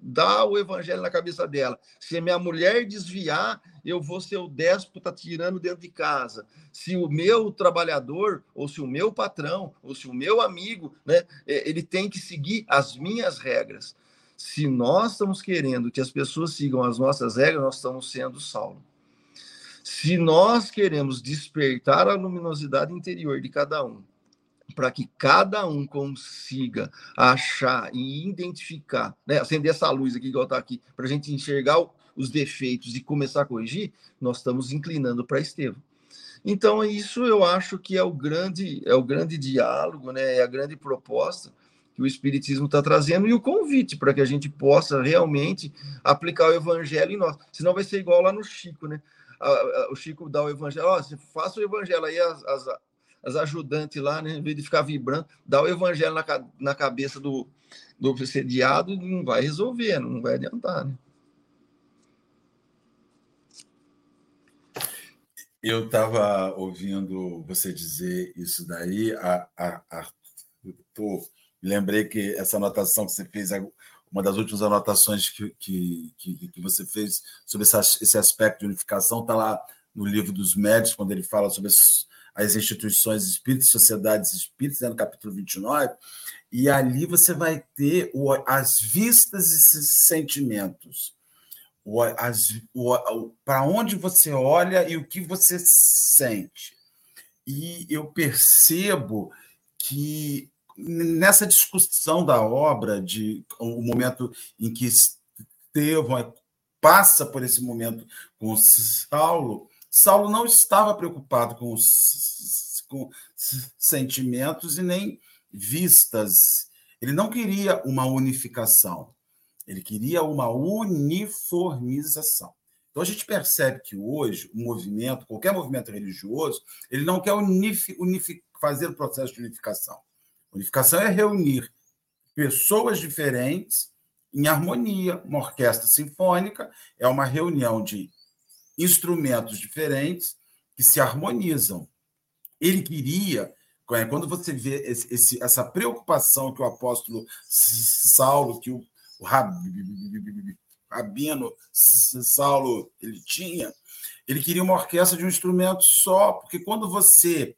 dar o evangelho na cabeça dela. Se minha mulher desviar, eu vou ser o déspota tirando dentro de casa. Se o meu trabalhador, ou se o meu patrão, ou se o meu amigo, né, é, ele tem que seguir as minhas regras. Se nós estamos querendo que as pessoas sigam as nossas regras, nós estamos sendo Saulo. Se nós queremos despertar a luminosidade interior de cada um, para que cada um consiga achar e identificar, né? acender essa luz aqui, igual está aqui, para a gente enxergar os defeitos e começar a corrigir, nós estamos inclinando para Estevão. Então, isso eu acho que é o grande, é o grande diálogo, né? é a grande proposta que o Espiritismo está trazendo e o convite para que a gente possa realmente aplicar o Evangelho em nós. Senão vai ser igual lá no Chico, né? O Chico dá o Evangelho, ó, oh, faça o Evangelho aí, as, as, as ajudantes lá, né? Em vez de ficar vibrando, dá o Evangelho na, na cabeça do, do não vai resolver, não vai adiantar, né? Eu estava ouvindo você dizer isso daí, a, a, a, lembrei que essa anotação que você fez, uma das últimas anotações que, que, que, que você fez sobre essa, esse aspecto de unificação, está lá no livro dos médios, quando ele fala sobre as, as instituições espíritas, sociedades espíritas, né, no capítulo 29, e ali você vai ter o, as vistas e sentimentos para onde você olha e o que você sente. E eu percebo que nessa discussão da obra, de o momento em que Estevão passa por esse momento com Saulo, Saulo não estava preocupado com com sentimentos e nem vistas. Ele não queria uma unificação. Ele queria uma uniformização. Então a gente percebe que hoje o movimento, qualquer movimento religioso, ele não quer unifi, unifi, fazer o processo de unificação. Unificação é reunir pessoas diferentes em harmonia. Uma orquestra sinfônica é uma reunião de instrumentos diferentes que se harmonizam. Ele queria, quando você vê esse, essa preocupação que o apóstolo Saulo, que o o Rabino Saulo ele tinha, ele queria uma orquestra de um instrumento só, porque quando você.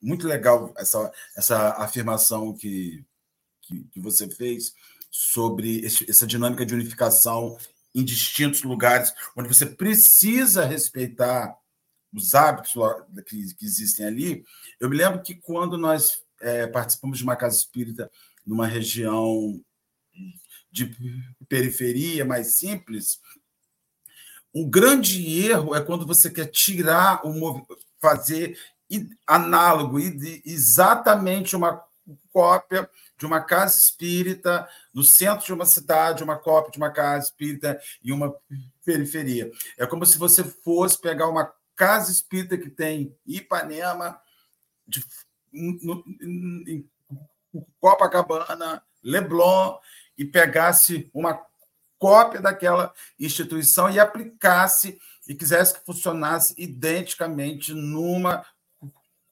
Muito legal essa, essa afirmação que, que, que você fez sobre esse, essa dinâmica de unificação em distintos lugares, onde você precisa respeitar os hábitos que, que existem ali. Eu me lembro que quando nós é, participamos de uma casa espírita numa região de periferia mais simples, o grande erro é quando você quer tirar o fazer análogo exatamente uma cópia de uma casa espírita no centro de uma cidade, uma cópia de uma casa espírita em uma periferia. É como se você fosse pegar uma casa espírita que tem Ipanema, de, no, em Copacabana, Leblon, e pegasse uma cópia daquela instituição e aplicasse e quisesse que funcionasse identicamente numa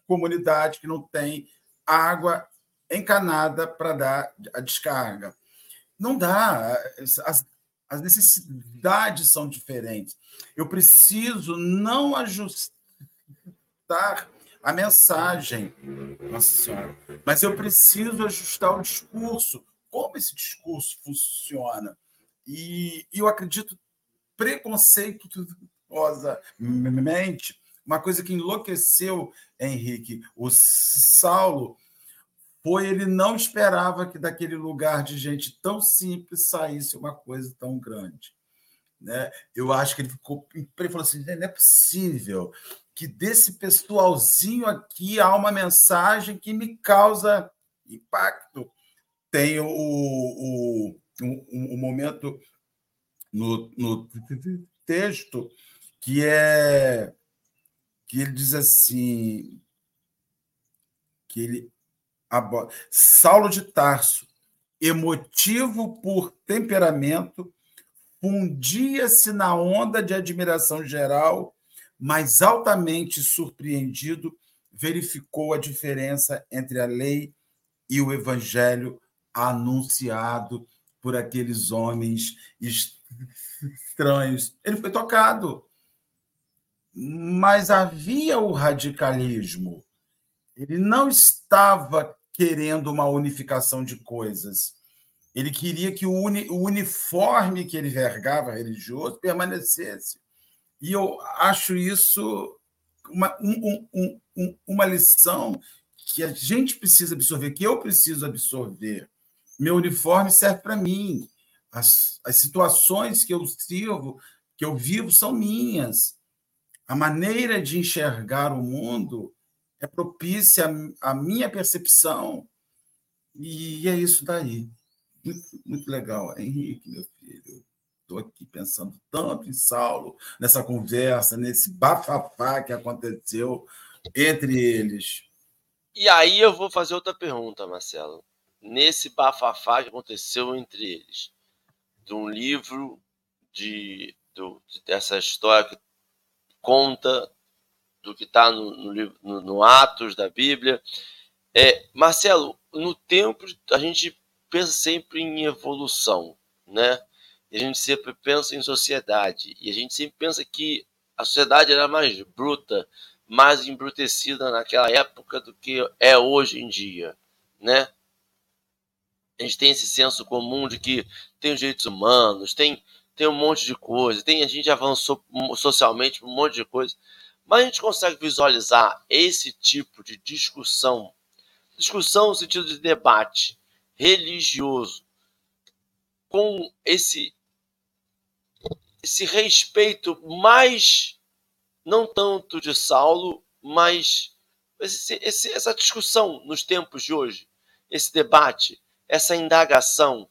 comunidade que não tem água encanada para dar a descarga. Não dá. As, as necessidades são diferentes. Eu preciso não ajustar a mensagem, Nossa Senhora, mas eu preciso ajustar o discurso como esse discurso funciona. E, e eu acredito preconceituosamente, uma coisa que enlouqueceu Henrique, o Saulo, foi ele não esperava que daquele lugar de gente tão simples saísse uma coisa tão grande. Né? Eu acho que ele ficou. Ele falou assim: não é possível que desse pessoalzinho aqui há uma mensagem que me causa impacto tem o, o, o, o momento no, no texto que é que ele diz assim que ele Saulo de Tarso emotivo por temperamento fundia-se na onda de admiração geral mas altamente surpreendido verificou a diferença entre a lei e o evangelho anunciado por aqueles homens estranhos. Ele foi tocado. Mas havia o radicalismo. Ele não estava querendo uma unificação de coisas. Ele queria que o, uni, o uniforme que ele vergava religioso permanecesse. E eu acho isso uma, um, um, um, uma lição que a gente precisa absorver, que eu preciso absorver meu uniforme serve para mim. As, as situações que eu sirvo que eu vivo são minhas. A maneira de enxergar o mundo é propícia à minha percepção. E é isso daí. Muito, muito legal. Henrique, meu filho, estou aqui pensando tanto em Saulo, nessa conversa, nesse bafafá que aconteceu entre eles. E aí eu vou fazer outra pergunta, Marcelo. Nesse bafafá que aconteceu entre eles, de um livro de, do, dessa história que conta do que está no, no, no, Atos da Bíblia. É, Marcelo, no tempo a gente pensa sempre em evolução, né? E a gente sempre pensa em sociedade. E a gente sempre pensa que a sociedade era mais bruta, mais embrutecida naquela época do que é hoje em dia, né? A gente tem esse senso comum de que tem os direitos humanos, tem, tem um monte de coisa, tem, a gente avançou socialmente um monte de coisa, mas a gente consegue visualizar esse tipo de discussão, discussão no sentido de debate religioso, com esse esse respeito mais não tanto de Saulo, mas esse, esse, essa discussão nos tempos de hoje, esse debate, essa indagação,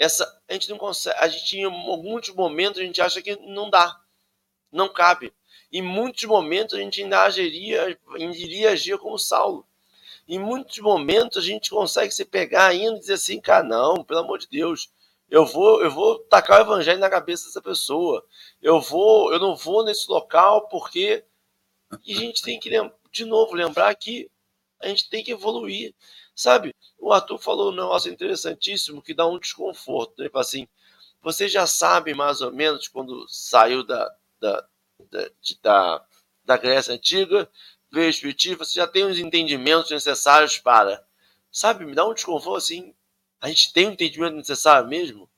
essa a gente não consegue, a gente em muitos momentos a gente acha que não dá, não cabe. Em muitos momentos a gente ainda agiria, iria agir como Saulo. Em muitos momentos a gente consegue se pegar ainda e dizer assim, cara, não, pelo amor de Deus, eu vou, eu vou tacar o evangelho na cabeça dessa pessoa. Eu vou, eu não vou nesse local porque e a gente tem que de novo lembrar que a gente tem que evoluir, sabe? O Arthur falou um negócio interessantíssimo que dá um desconforto. Ele fala assim: você já sabe mais ou menos quando saiu da, da, da, da, da Grécia Antiga, veio Espiritismo, você já tem os entendimentos necessários para. Sabe, me dá um desconforto assim. A gente tem o entendimento necessário mesmo?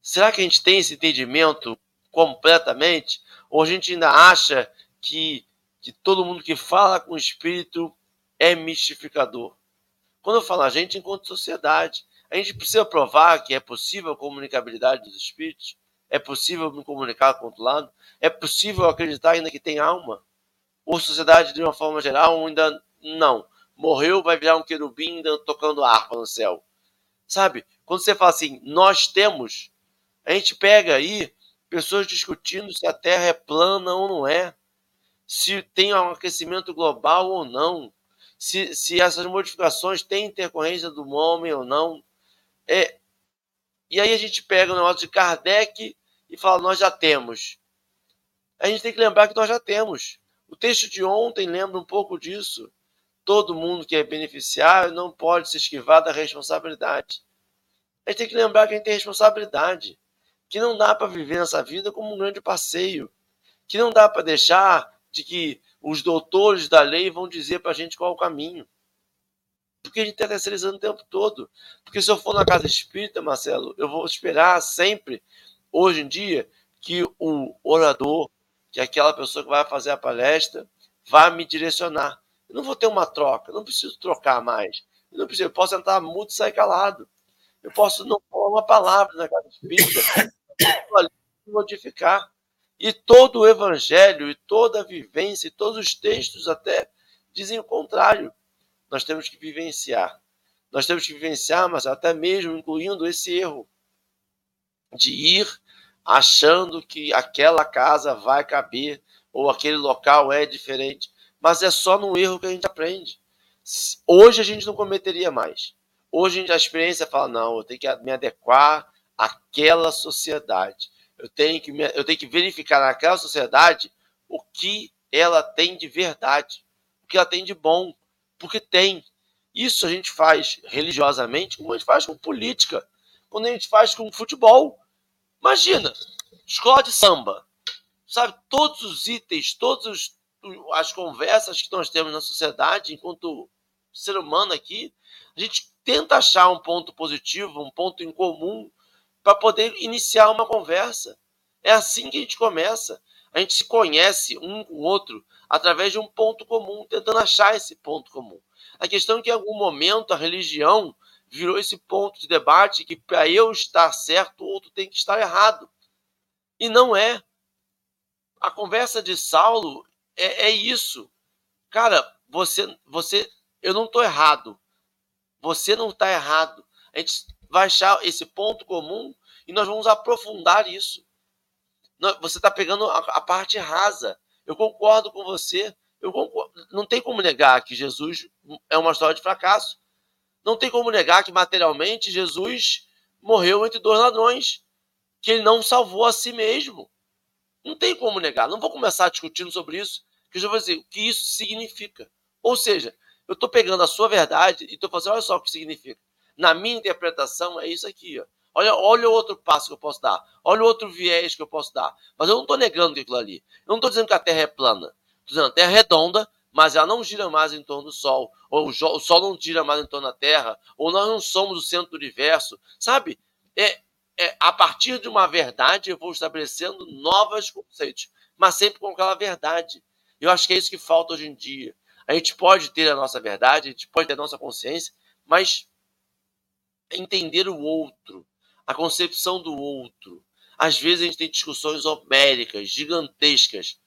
Será que a gente tem esse entendimento completamente? Ou a gente ainda acha que, que todo mundo que fala com o espírito é mistificador? Quando eu falo a gente, enquanto sociedade, a gente precisa provar que é possível a comunicabilidade dos espíritos? É possível me comunicar com outro lado? É possível acreditar ainda que tem alma? Ou sociedade, de uma forma geral, ainda não? Morreu, vai virar um querubim tocando harpa no céu. Sabe? Quando você fala assim, nós temos, a gente pega aí pessoas discutindo se a Terra é plana ou não é, se tem um aquecimento global ou não, se, se essas modificações têm intercorrência do homem ou não. É, e aí a gente pega o negócio de Kardec e fala, nós já temos. A gente tem que lembrar que nós já temos. O texto de ontem lembra um pouco disso todo mundo que é beneficiário não pode se esquivar da responsabilidade. A gente tem que lembrar que a gente tem responsabilidade, que não dá para viver nessa vida como um grande passeio, que não dá para deixar de que os doutores da lei vão dizer para a gente qual é o caminho. Porque a gente está terceirizando o tempo todo. Porque se eu for na casa espírita, Marcelo, eu vou esperar sempre, hoje em dia, que o orador, que é aquela pessoa que vai fazer a palestra, vá me direcionar. Eu não vou ter uma troca, eu não preciso trocar mais. Eu não preciso, eu posso entrar mudo e sair calado. Eu posso não falar uma palavra na casa espírita, modificar. E todo o evangelho, e toda a vivência, e todos os textos até dizem o contrário. Nós temos que vivenciar. Nós temos que vivenciar, mas até mesmo incluindo esse erro de ir achando que aquela casa vai caber ou aquele local é diferente mas é só no erro que a gente aprende. Hoje a gente não cometeria mais. Hoje a experiência fala, não, eu tenho que me adequar àquela sociedade. Eu tenho que, eu tenho que verificar naquela sociedade o que ela tem de verdade, o que ela tem de bom, porque tem. Isso a gente faz religiosamente, como a gente faz com política, quando a gente faz com futebol. Imagina, escola de samba, sabe? Todos os itens, todos os, as conversas que nós temos na sociedade, enquanto ser humano aqui, a gente tenta achar um ponto positivo, um ponto em comum, para poder iniciar uma conversa. É assim que a gente começa. A gente se conhece um com o outro através de um ponto comum, tentando achar esse ponto comum. A questão é que em algum momento a religião virou esse ponto de debate que para eu estar certo, o outro tem que estar errado. E não é. a conversa de Saulo é, é isso. Cara, você, você, eu não estou errado. Você não está errado. A gente vai achar esse ponto comum e nós vamos aprofundar isso. Você está pegando a, parte rasa. Eu concordo com você. Eu concordo. Não tem como negar que Jesus é uma história de fracasso. Não tem como negar que materialmente Jesus morreu entre dois ladrões, que ele não salvou a si mesmo. Não tem como negar. Não vou começar discutindo sobre isso, que eu já vou dizer o que isso significa. Ou seja, eu estou pegando a sua verdade e estou fazendo, olha só o que significa. Na minha interpretação, é isso aqui. Ó. Olha, olha o outro passo que eu posso dar. Olha o outro viés que eu posso dar. Mas eu não estou negando aquilo ali. Eu não estou dizendo que a Terra é plana. Estou dizendo que a Terra é redonda, mas ela não gira mais em torno do Sol. Ou o Sol não gira mais em torno da Terra. Ou nós não somos o centro do universo. Sabe? É, é, a partir de uma verdade, eu vou estabelecendo novos conceitos. Mas sempre com aquela verdade. Eu acho que é isso que falta hoje em dia. A gente pode ter a nossa verdade, a gente pode ter a nossa consciência, mas entender o outro, a concepção do outro. Às vezes a gente tem discussões homéricas, gigantescas,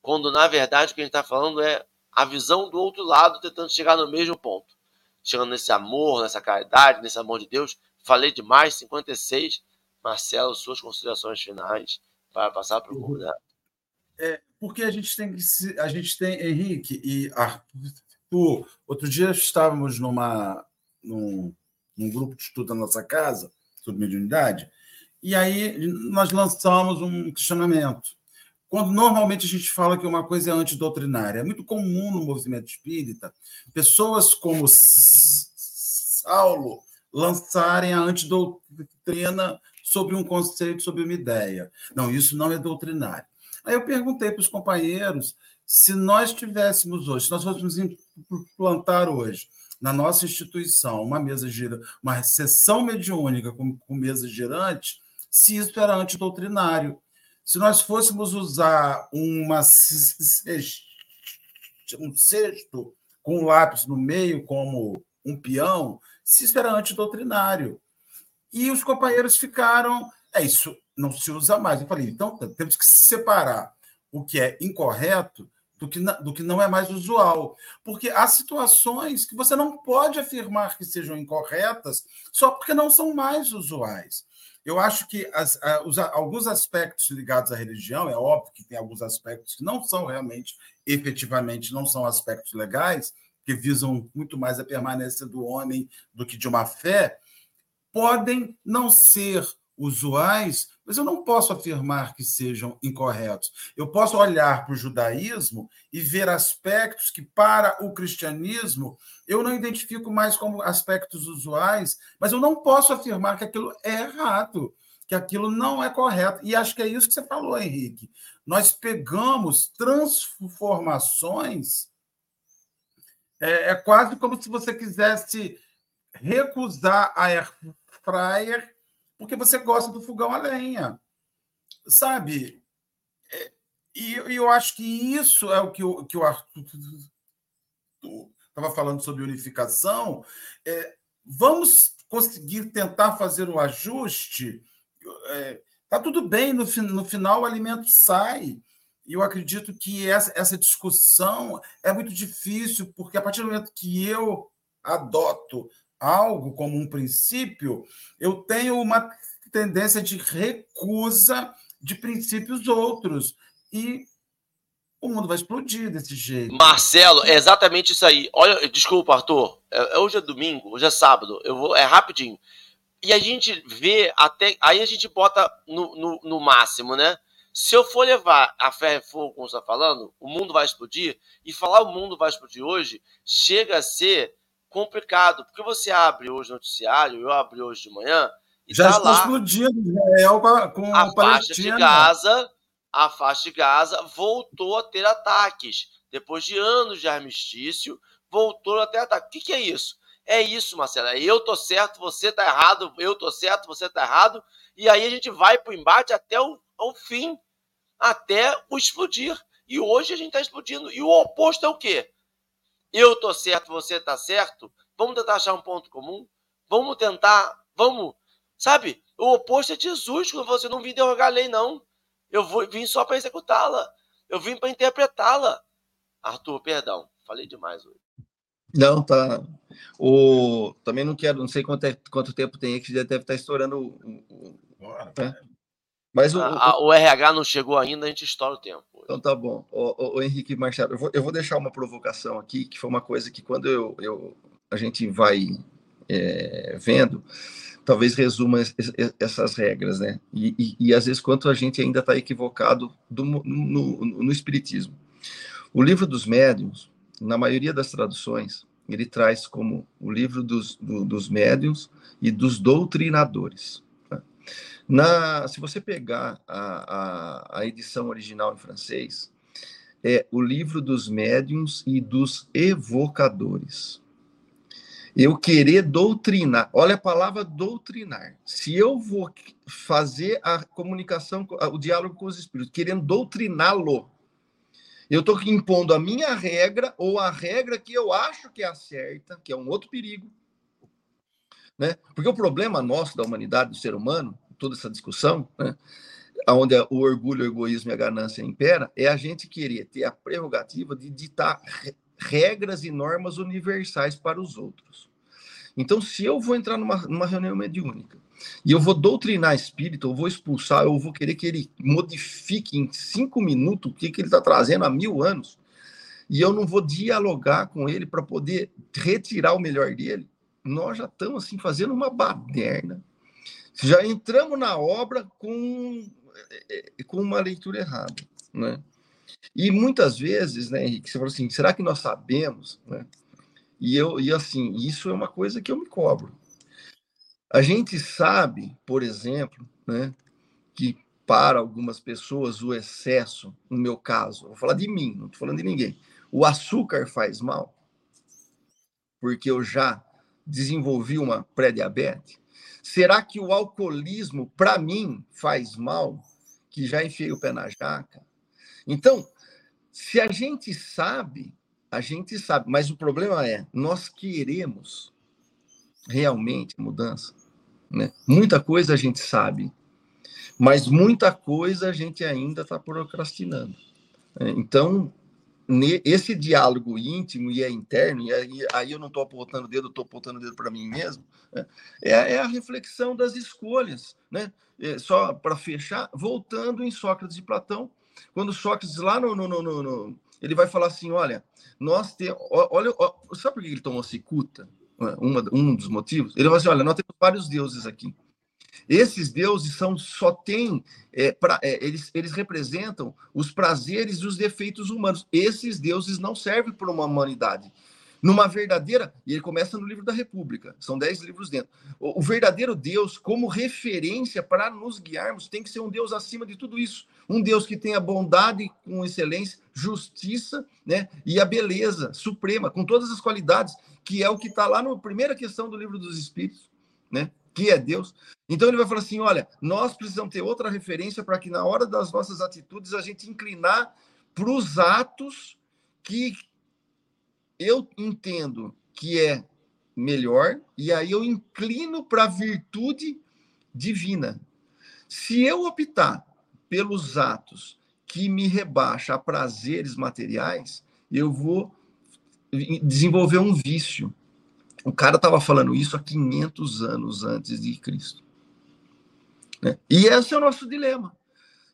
quando na verdade o que a gente está falando é a visão do outro lado tentando chegar no mesmo ponto. Chegando nesse amor, nessa caridade, nesse amor de Deus. Falei demais, 56. Marcelo, suas considerações finais para passar para o convidado. É, porque a gente tem que. A gente tem, Henrique e Arthur, outro dia estávamos numa, num, num grupo de estudo da nossa casa, sobre mediunidade, e aí nós lançamos um questionamento. Quando normalmente a gente fala que uma coisa é antidoutrinária, é muito comum no movimento espírita pessoas como Saulo lançarem a antidoutrina sobre um conceito, sobre uma ideia. Não, isso não é doutrinário. Aí eu perguntei para os companheiros se nós tivéssemos hoje, se nós fôssemos implantar hoje na nossa instituição uma mesa gira, uma sessão mediúnica com, com mesa girante, se isso era antidoutrinário. Se nós fôssemos usar uma um cesto com um lápis no meio como um peão, se isso era antidoutrinário. E os companheiros ficaram, é isso, não se usa mais. Eu falei, então temos que separar o que é incorreto do que, do que não é mais usual. Porque há situações que você não pode afirmar que sejam incorretas só porque não são mais usuais. Eu acho que as, os, alguns aspectos ligados à religião, é óbvio que tem alguns aspectos que não são realmente, efetivamente, não são aspectos legais, que visam muito mais a permanência do homem do que de uma fé, podem não ser usuais, mas eu não posso afirmar que sejam incorretos. Eu posso olhar para o judaísmo e ver aspectos que, para o cristianismo, eu não identifico mais como aspectos usuais, mas eu não posso afirmar que aquilo é errado, que aquilo não é correto. E acho que é isso que você falou, Henrique. Nós pegamos transformações. É, é quase como se você quisesse recusar a air fryer porque você gosta do fogão a lenha. Sabe? É, e, eu acho que isso é o que o, que o Arthur estava falando sobre unificação. É, vamos conseguir tentar fazer o ajuste. É, tá tudo bem, no, no final o alimento sai. E eu acredito que essa, essa discussão é muito difícil, porque a partir do momento que eu adoto algo como um princípio, eu tenho uma tendência de recusa de princípios outros. E o mundo vai explodir desse jeito. Marcelo, é exatamente isso aí. Olha, desculpa, Arthur. É, hoje é domingo, hoje é sábado. Eu vou, é rapidinho. E a gente vê até. Aí a gente bota no, no, no máximo, né? Se eu for levar a ferro e fogo, como você está falando, o mundo vai explodir. E falar o mundo vai explodir hoje chega a ser complicado, porque você abre hoje o noticiário, eu abri hoje de manhã, e já tá está explodindo Israel com a faixa de Gaza, a faixa de Gaza voltou a ter ataques. Depois de anos de armistício, voltou a ter ataques. O que, que é isso? É isso, Marcela. Eu tô certo, você tá errado, eu tô certo, você tá errado. E aí a gente vai pro embate até o, o fim, até o explodir. E hoje a gente está explodindo. E o oposto é o quê? Eu tô certo, você tá certo, vamos tentar achar um ponto comum, vamos tentar, vamos, sabe? O oposto é Jesus, quando você não vim derrogar a lei, não. Eu vou, vim só para executá-la. Eu vim para interpretá-la. Arthur, perdão, falei demais hoje. Não, tá. O... Também não quero, não sei quanto, é, quanto tempo tem aí, que já deve estar tá estourando o. o... Bora, é. Mas o, a, o, RH não chegou ainda, a gente estoura o tempo. Então tá bom. O, o, Henrique Machado, eu vou, eu vou deixar uma provocação aqui, que foi uma coisa que quando eu, eu a gente vai é, vendo, talvez resuma essas regras, né? E, e, e, às vezes quanto a gente ainda está equivocado do, no, no, no, espiritismo. O livro dos médiuns, na maioria das traduções, ele traz como o livro dos, do, dos médiuns e dos doutrinadores. Tá? Na, se você pegar a, a, a edição original em francês, é o livro dos médiuns e dos evocadores. Eu querer doutrinar. Olha a palavra doutrinar. Se eu vou fazer a comunicação, o diálogo com os espíritos, querendo doutriná-lo, eu estou impondo a minha regra ou a regra que eu acho que é a certa, que é um outro perigo. Né? Porque o problema nosso da humanidade, do ser humano, toda essa discussão, né? onde o orgulho, o egoísmo e a ganância impera, é a gente querer ter a prerrogativa de ditar regras e normas universais para os outros. Então, se eu vou entrar numa, numa reunião mediúnica e eu vou doutrinar espírito, eu vou expulsar, eu vou querer que ele modifique em cinco minutos o que, que ele está trazendo há mil anos, e eu não vou dialogar com ele para poder retirar o melhor dele, nós já estamos assim fazendo uma baderna. Já entramos na obra com, com uma leitura errada, né? E muitas vezes, né, Henrique, você falou assim, será que nós sabemos, né? E eu e assim, isso é uma coisa que eu me cobro. A gente sabe, por exemplo, né, que para algumas pessoas o excesso, no meu caso, vou falar de mim, não estou falando de ninguém. O açúcar faz mal, porque eu já desenvolvi uma pré-diabetes. Será que o alcoolismo, para mim, faz mal, que já enfiei o pé na jaca? Então, se a gente sabe a gente sabe, mas o problema é, nós queremos realmente mudança. Né? Muita coisa a gente sabe, mas muita coisa a gente ainda está procrastinando. Né? Então, esse diálogo íntimo e é interno, e aí, aí eu não estou apontando o dedo, estou apontando o dedo para mim mesmo, né? é, é, a reflexão das escolhas. Né? É, só para fechar, voltando em Sócrates e Platão, quando Sócrates, lá no, no, no, no ele vai falar assim: olha, nós temos. Olha, sabe por que ele tomou cicuta? Uma, um dos motivos? Ele vai assim: olha, nós temos vários deuses aqui. Esses deuses são só têm é, é, eles, eles representam os prazeres e os defeitos humanos. Esses deuses não servem para uma humanidade numa verdadeira, e ele começa no livro da República, são dez livros dentro. O, o verdadeiro Deus, como referência para nos guiarmos, tem que ser um Deus acima de tudo isso. Um Deus que tenha bondade com excelência, justiça, né? E a beleza suprema, com todas as qualidades, que é o que está lá na primeira questão do livro dos Espíritos, né? Que é Deus. Então ele vai falar assim: olha, nós precisamos ter outra referência para que na hora das nossas atitudes a gente inclinar para os atos que eu entendo que é melhor, e aí eu inclino para a virtude divina. Se eu optar pelos atos que me rebaixa a prazeres materiais, eu vou desenvolver um vício. O cara estava falando isso há 500 anos antes de Cristo. Né? E esse é o nosso dilema.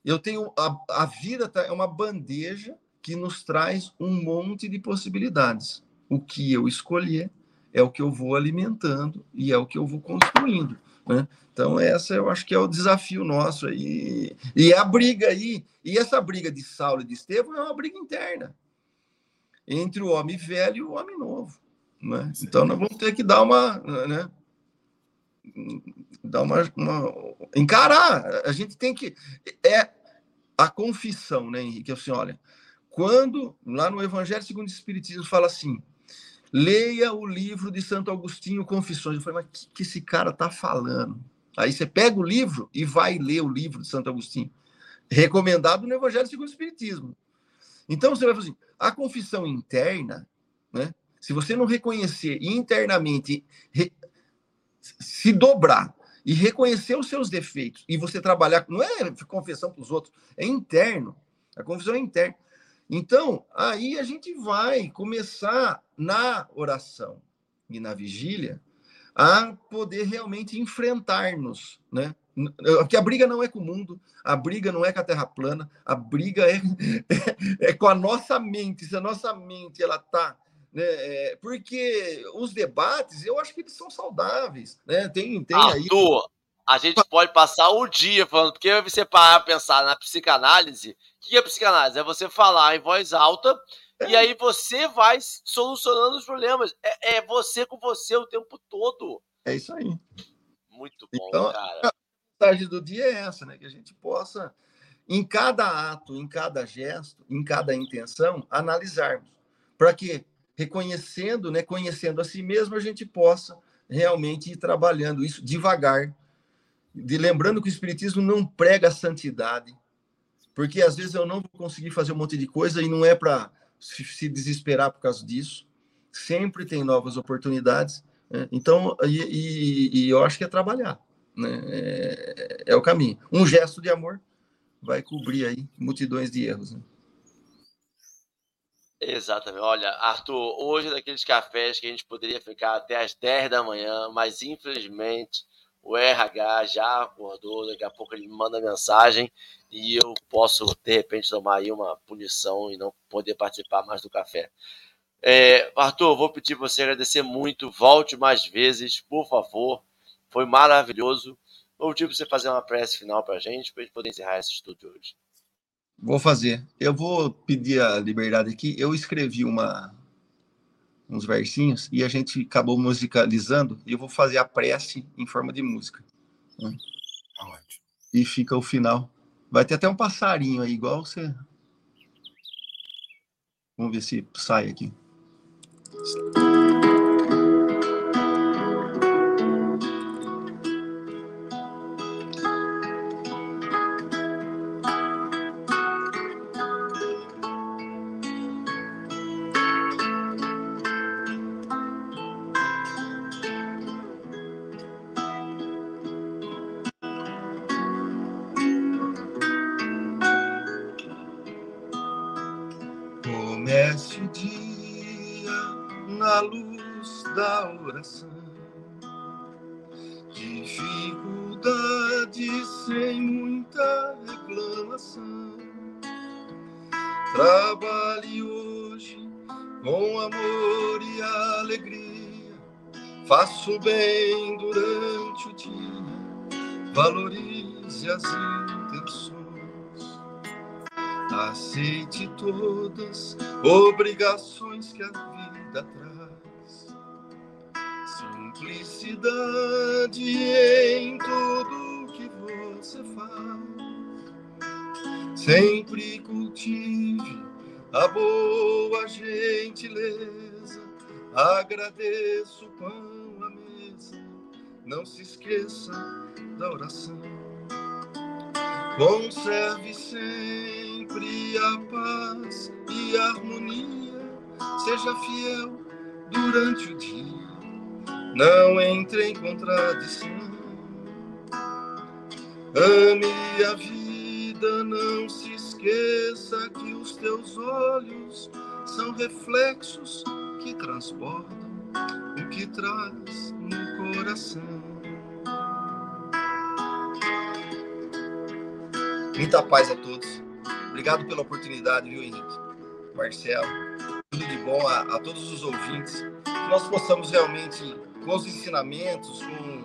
Eu tenho a, a vida tá, é uma bandeja que nos traz um monte de possibilidades. O que eu escolher é o que eu vou alimentando e é o que eu vou construindo. Né? Então, essa eu acho que é o desafio nosso aí. E é a briga aí, e essa briga de Saulo e de Estevão é uma briga interna entre o homem velho e o homem novo. Né? Então, nós vamos ter que dar uma. Né? Dar uma, uma, Encarar. A gente tem que. É a confissão, né, Henrique? Assim, olha, quando lá no Evangelho segundo o Espiritismo fala assim, leia o livro de Santo Agostinho, Confissões. Eu falei, mas o que, que esse cara está falando? Aí você pega o livro e vai ler o livro de Santo Agostinho, recomendado no Evangelho segundo o Espiritismo. Então você vai fazer assim, a confissão interna, né? Se você não reconhecer internamente, re, se dobrar e reconhecer os seus defeitos e você trabalhar, não é confissão para os outros, é interno A confusão é interna. Então, aí a gente vai começar na oração e na vigília a poder realmente enfrentar-nos, né? Porque a briga não é com o mundo, a briga não é com a terra plana, a briga é, é, é com a nossa mente. Se a nossa mente ela está né? É, porque os debates, eu acho que eles são saudáveis, né? Tem, tem Arthur, aí... a gente pode passar o dia falando, porque você parar pensar na psicanálise, o que é psicanálise? É você falar em voz alta é. e aí você vai solucionando os problemas. É, é, você com você o tempo todo. É isso aí. Muito bom, então, cara. A mensagem do dia é essa, né? Que a gente possa, em cada ato, em cada gesto, em cada intenção, analisarmos. Para quê? Reconhecendo, né, conhecendo a si mesmo, a gente possa realmente ir trabalhando isso devagar. De lembrando que o espiritismo não prega a santidade, porque às vezes eu não vou conseguir fazer um monte de coisa e não é para se desesperar por causa disso. Sempre tem novas oportunidades. Né? Então, e, e, e, eu acho que é trabalhar, né? É, é, o caminho. Um gesto de amor vai cobrir aí multidões de erros. Né? Exatamente. Olha, Arthur, hoje é daqueles cafés que a gente poderia ficar até as 10 da manhã, mas infelizmente o RH já acordou, daqui a pouco ele manda mensagem e eu posso, de repente, tomar aí uma punição e não poder participar mais do café. É, Arthur, vou pedir para você agradecer muito, volte mais vezes, por favor. Foi maravilhoso. Vou pedir para você fazer uma prece final para a gente, para a gente poder encerrar esse estudo hoje. Vou fazer. Eu vou pedir a liberdade aqui. Eu escrevi uma uns versinhos e a gente acabou musicalizando e eu vou fazer a prece em forma de música. Né? Tá ótimo. E fica o final. Vai ter até um passarinho aí, igual você. Vamos ver se sai aqui. Bem durante o dia, valorize as intenções, aceite todas obrigações que a vida traz, simplicidade em tudo que você faz, sempre cultive a boa gentileza, agradeço o pão não se esqueça da oração. Conserve sempre a paz e a harmonia. Seja fiel durante o dia. Não entre em contradição. Ame a vida, não se esqueça que os teus olhos são reflexos que transbordam que traz no coração. Muita paz a todos. Obrigado pela oportunidade, viu, Henrique? Marcelo, tudo de bom a, a todos os ouvintes. Que nós possamos realmente, com os ensinamentos, com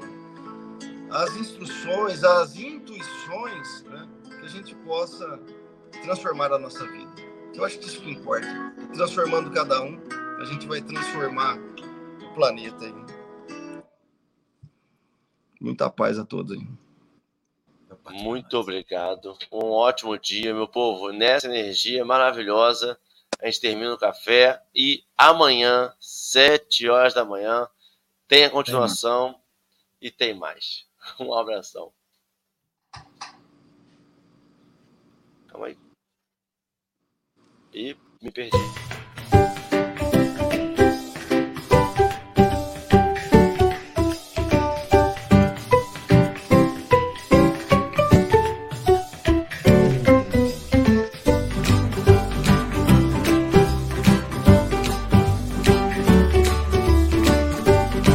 as instruções, as intuições, né, que a gente possa transformar a nossa vida. Eu acho que isso que importa. Transformando cada um, a gente vai transformar planeta. Aí. Muita paz a todos aí. Muito obrigado. Um ótimo dia, meu povo. Nessa energia maravilhosa, a gente termina o café e amanhã, sete horas da manhã, tem a continuação tem e tem mais. Um abração. Calma aí. E me perdi.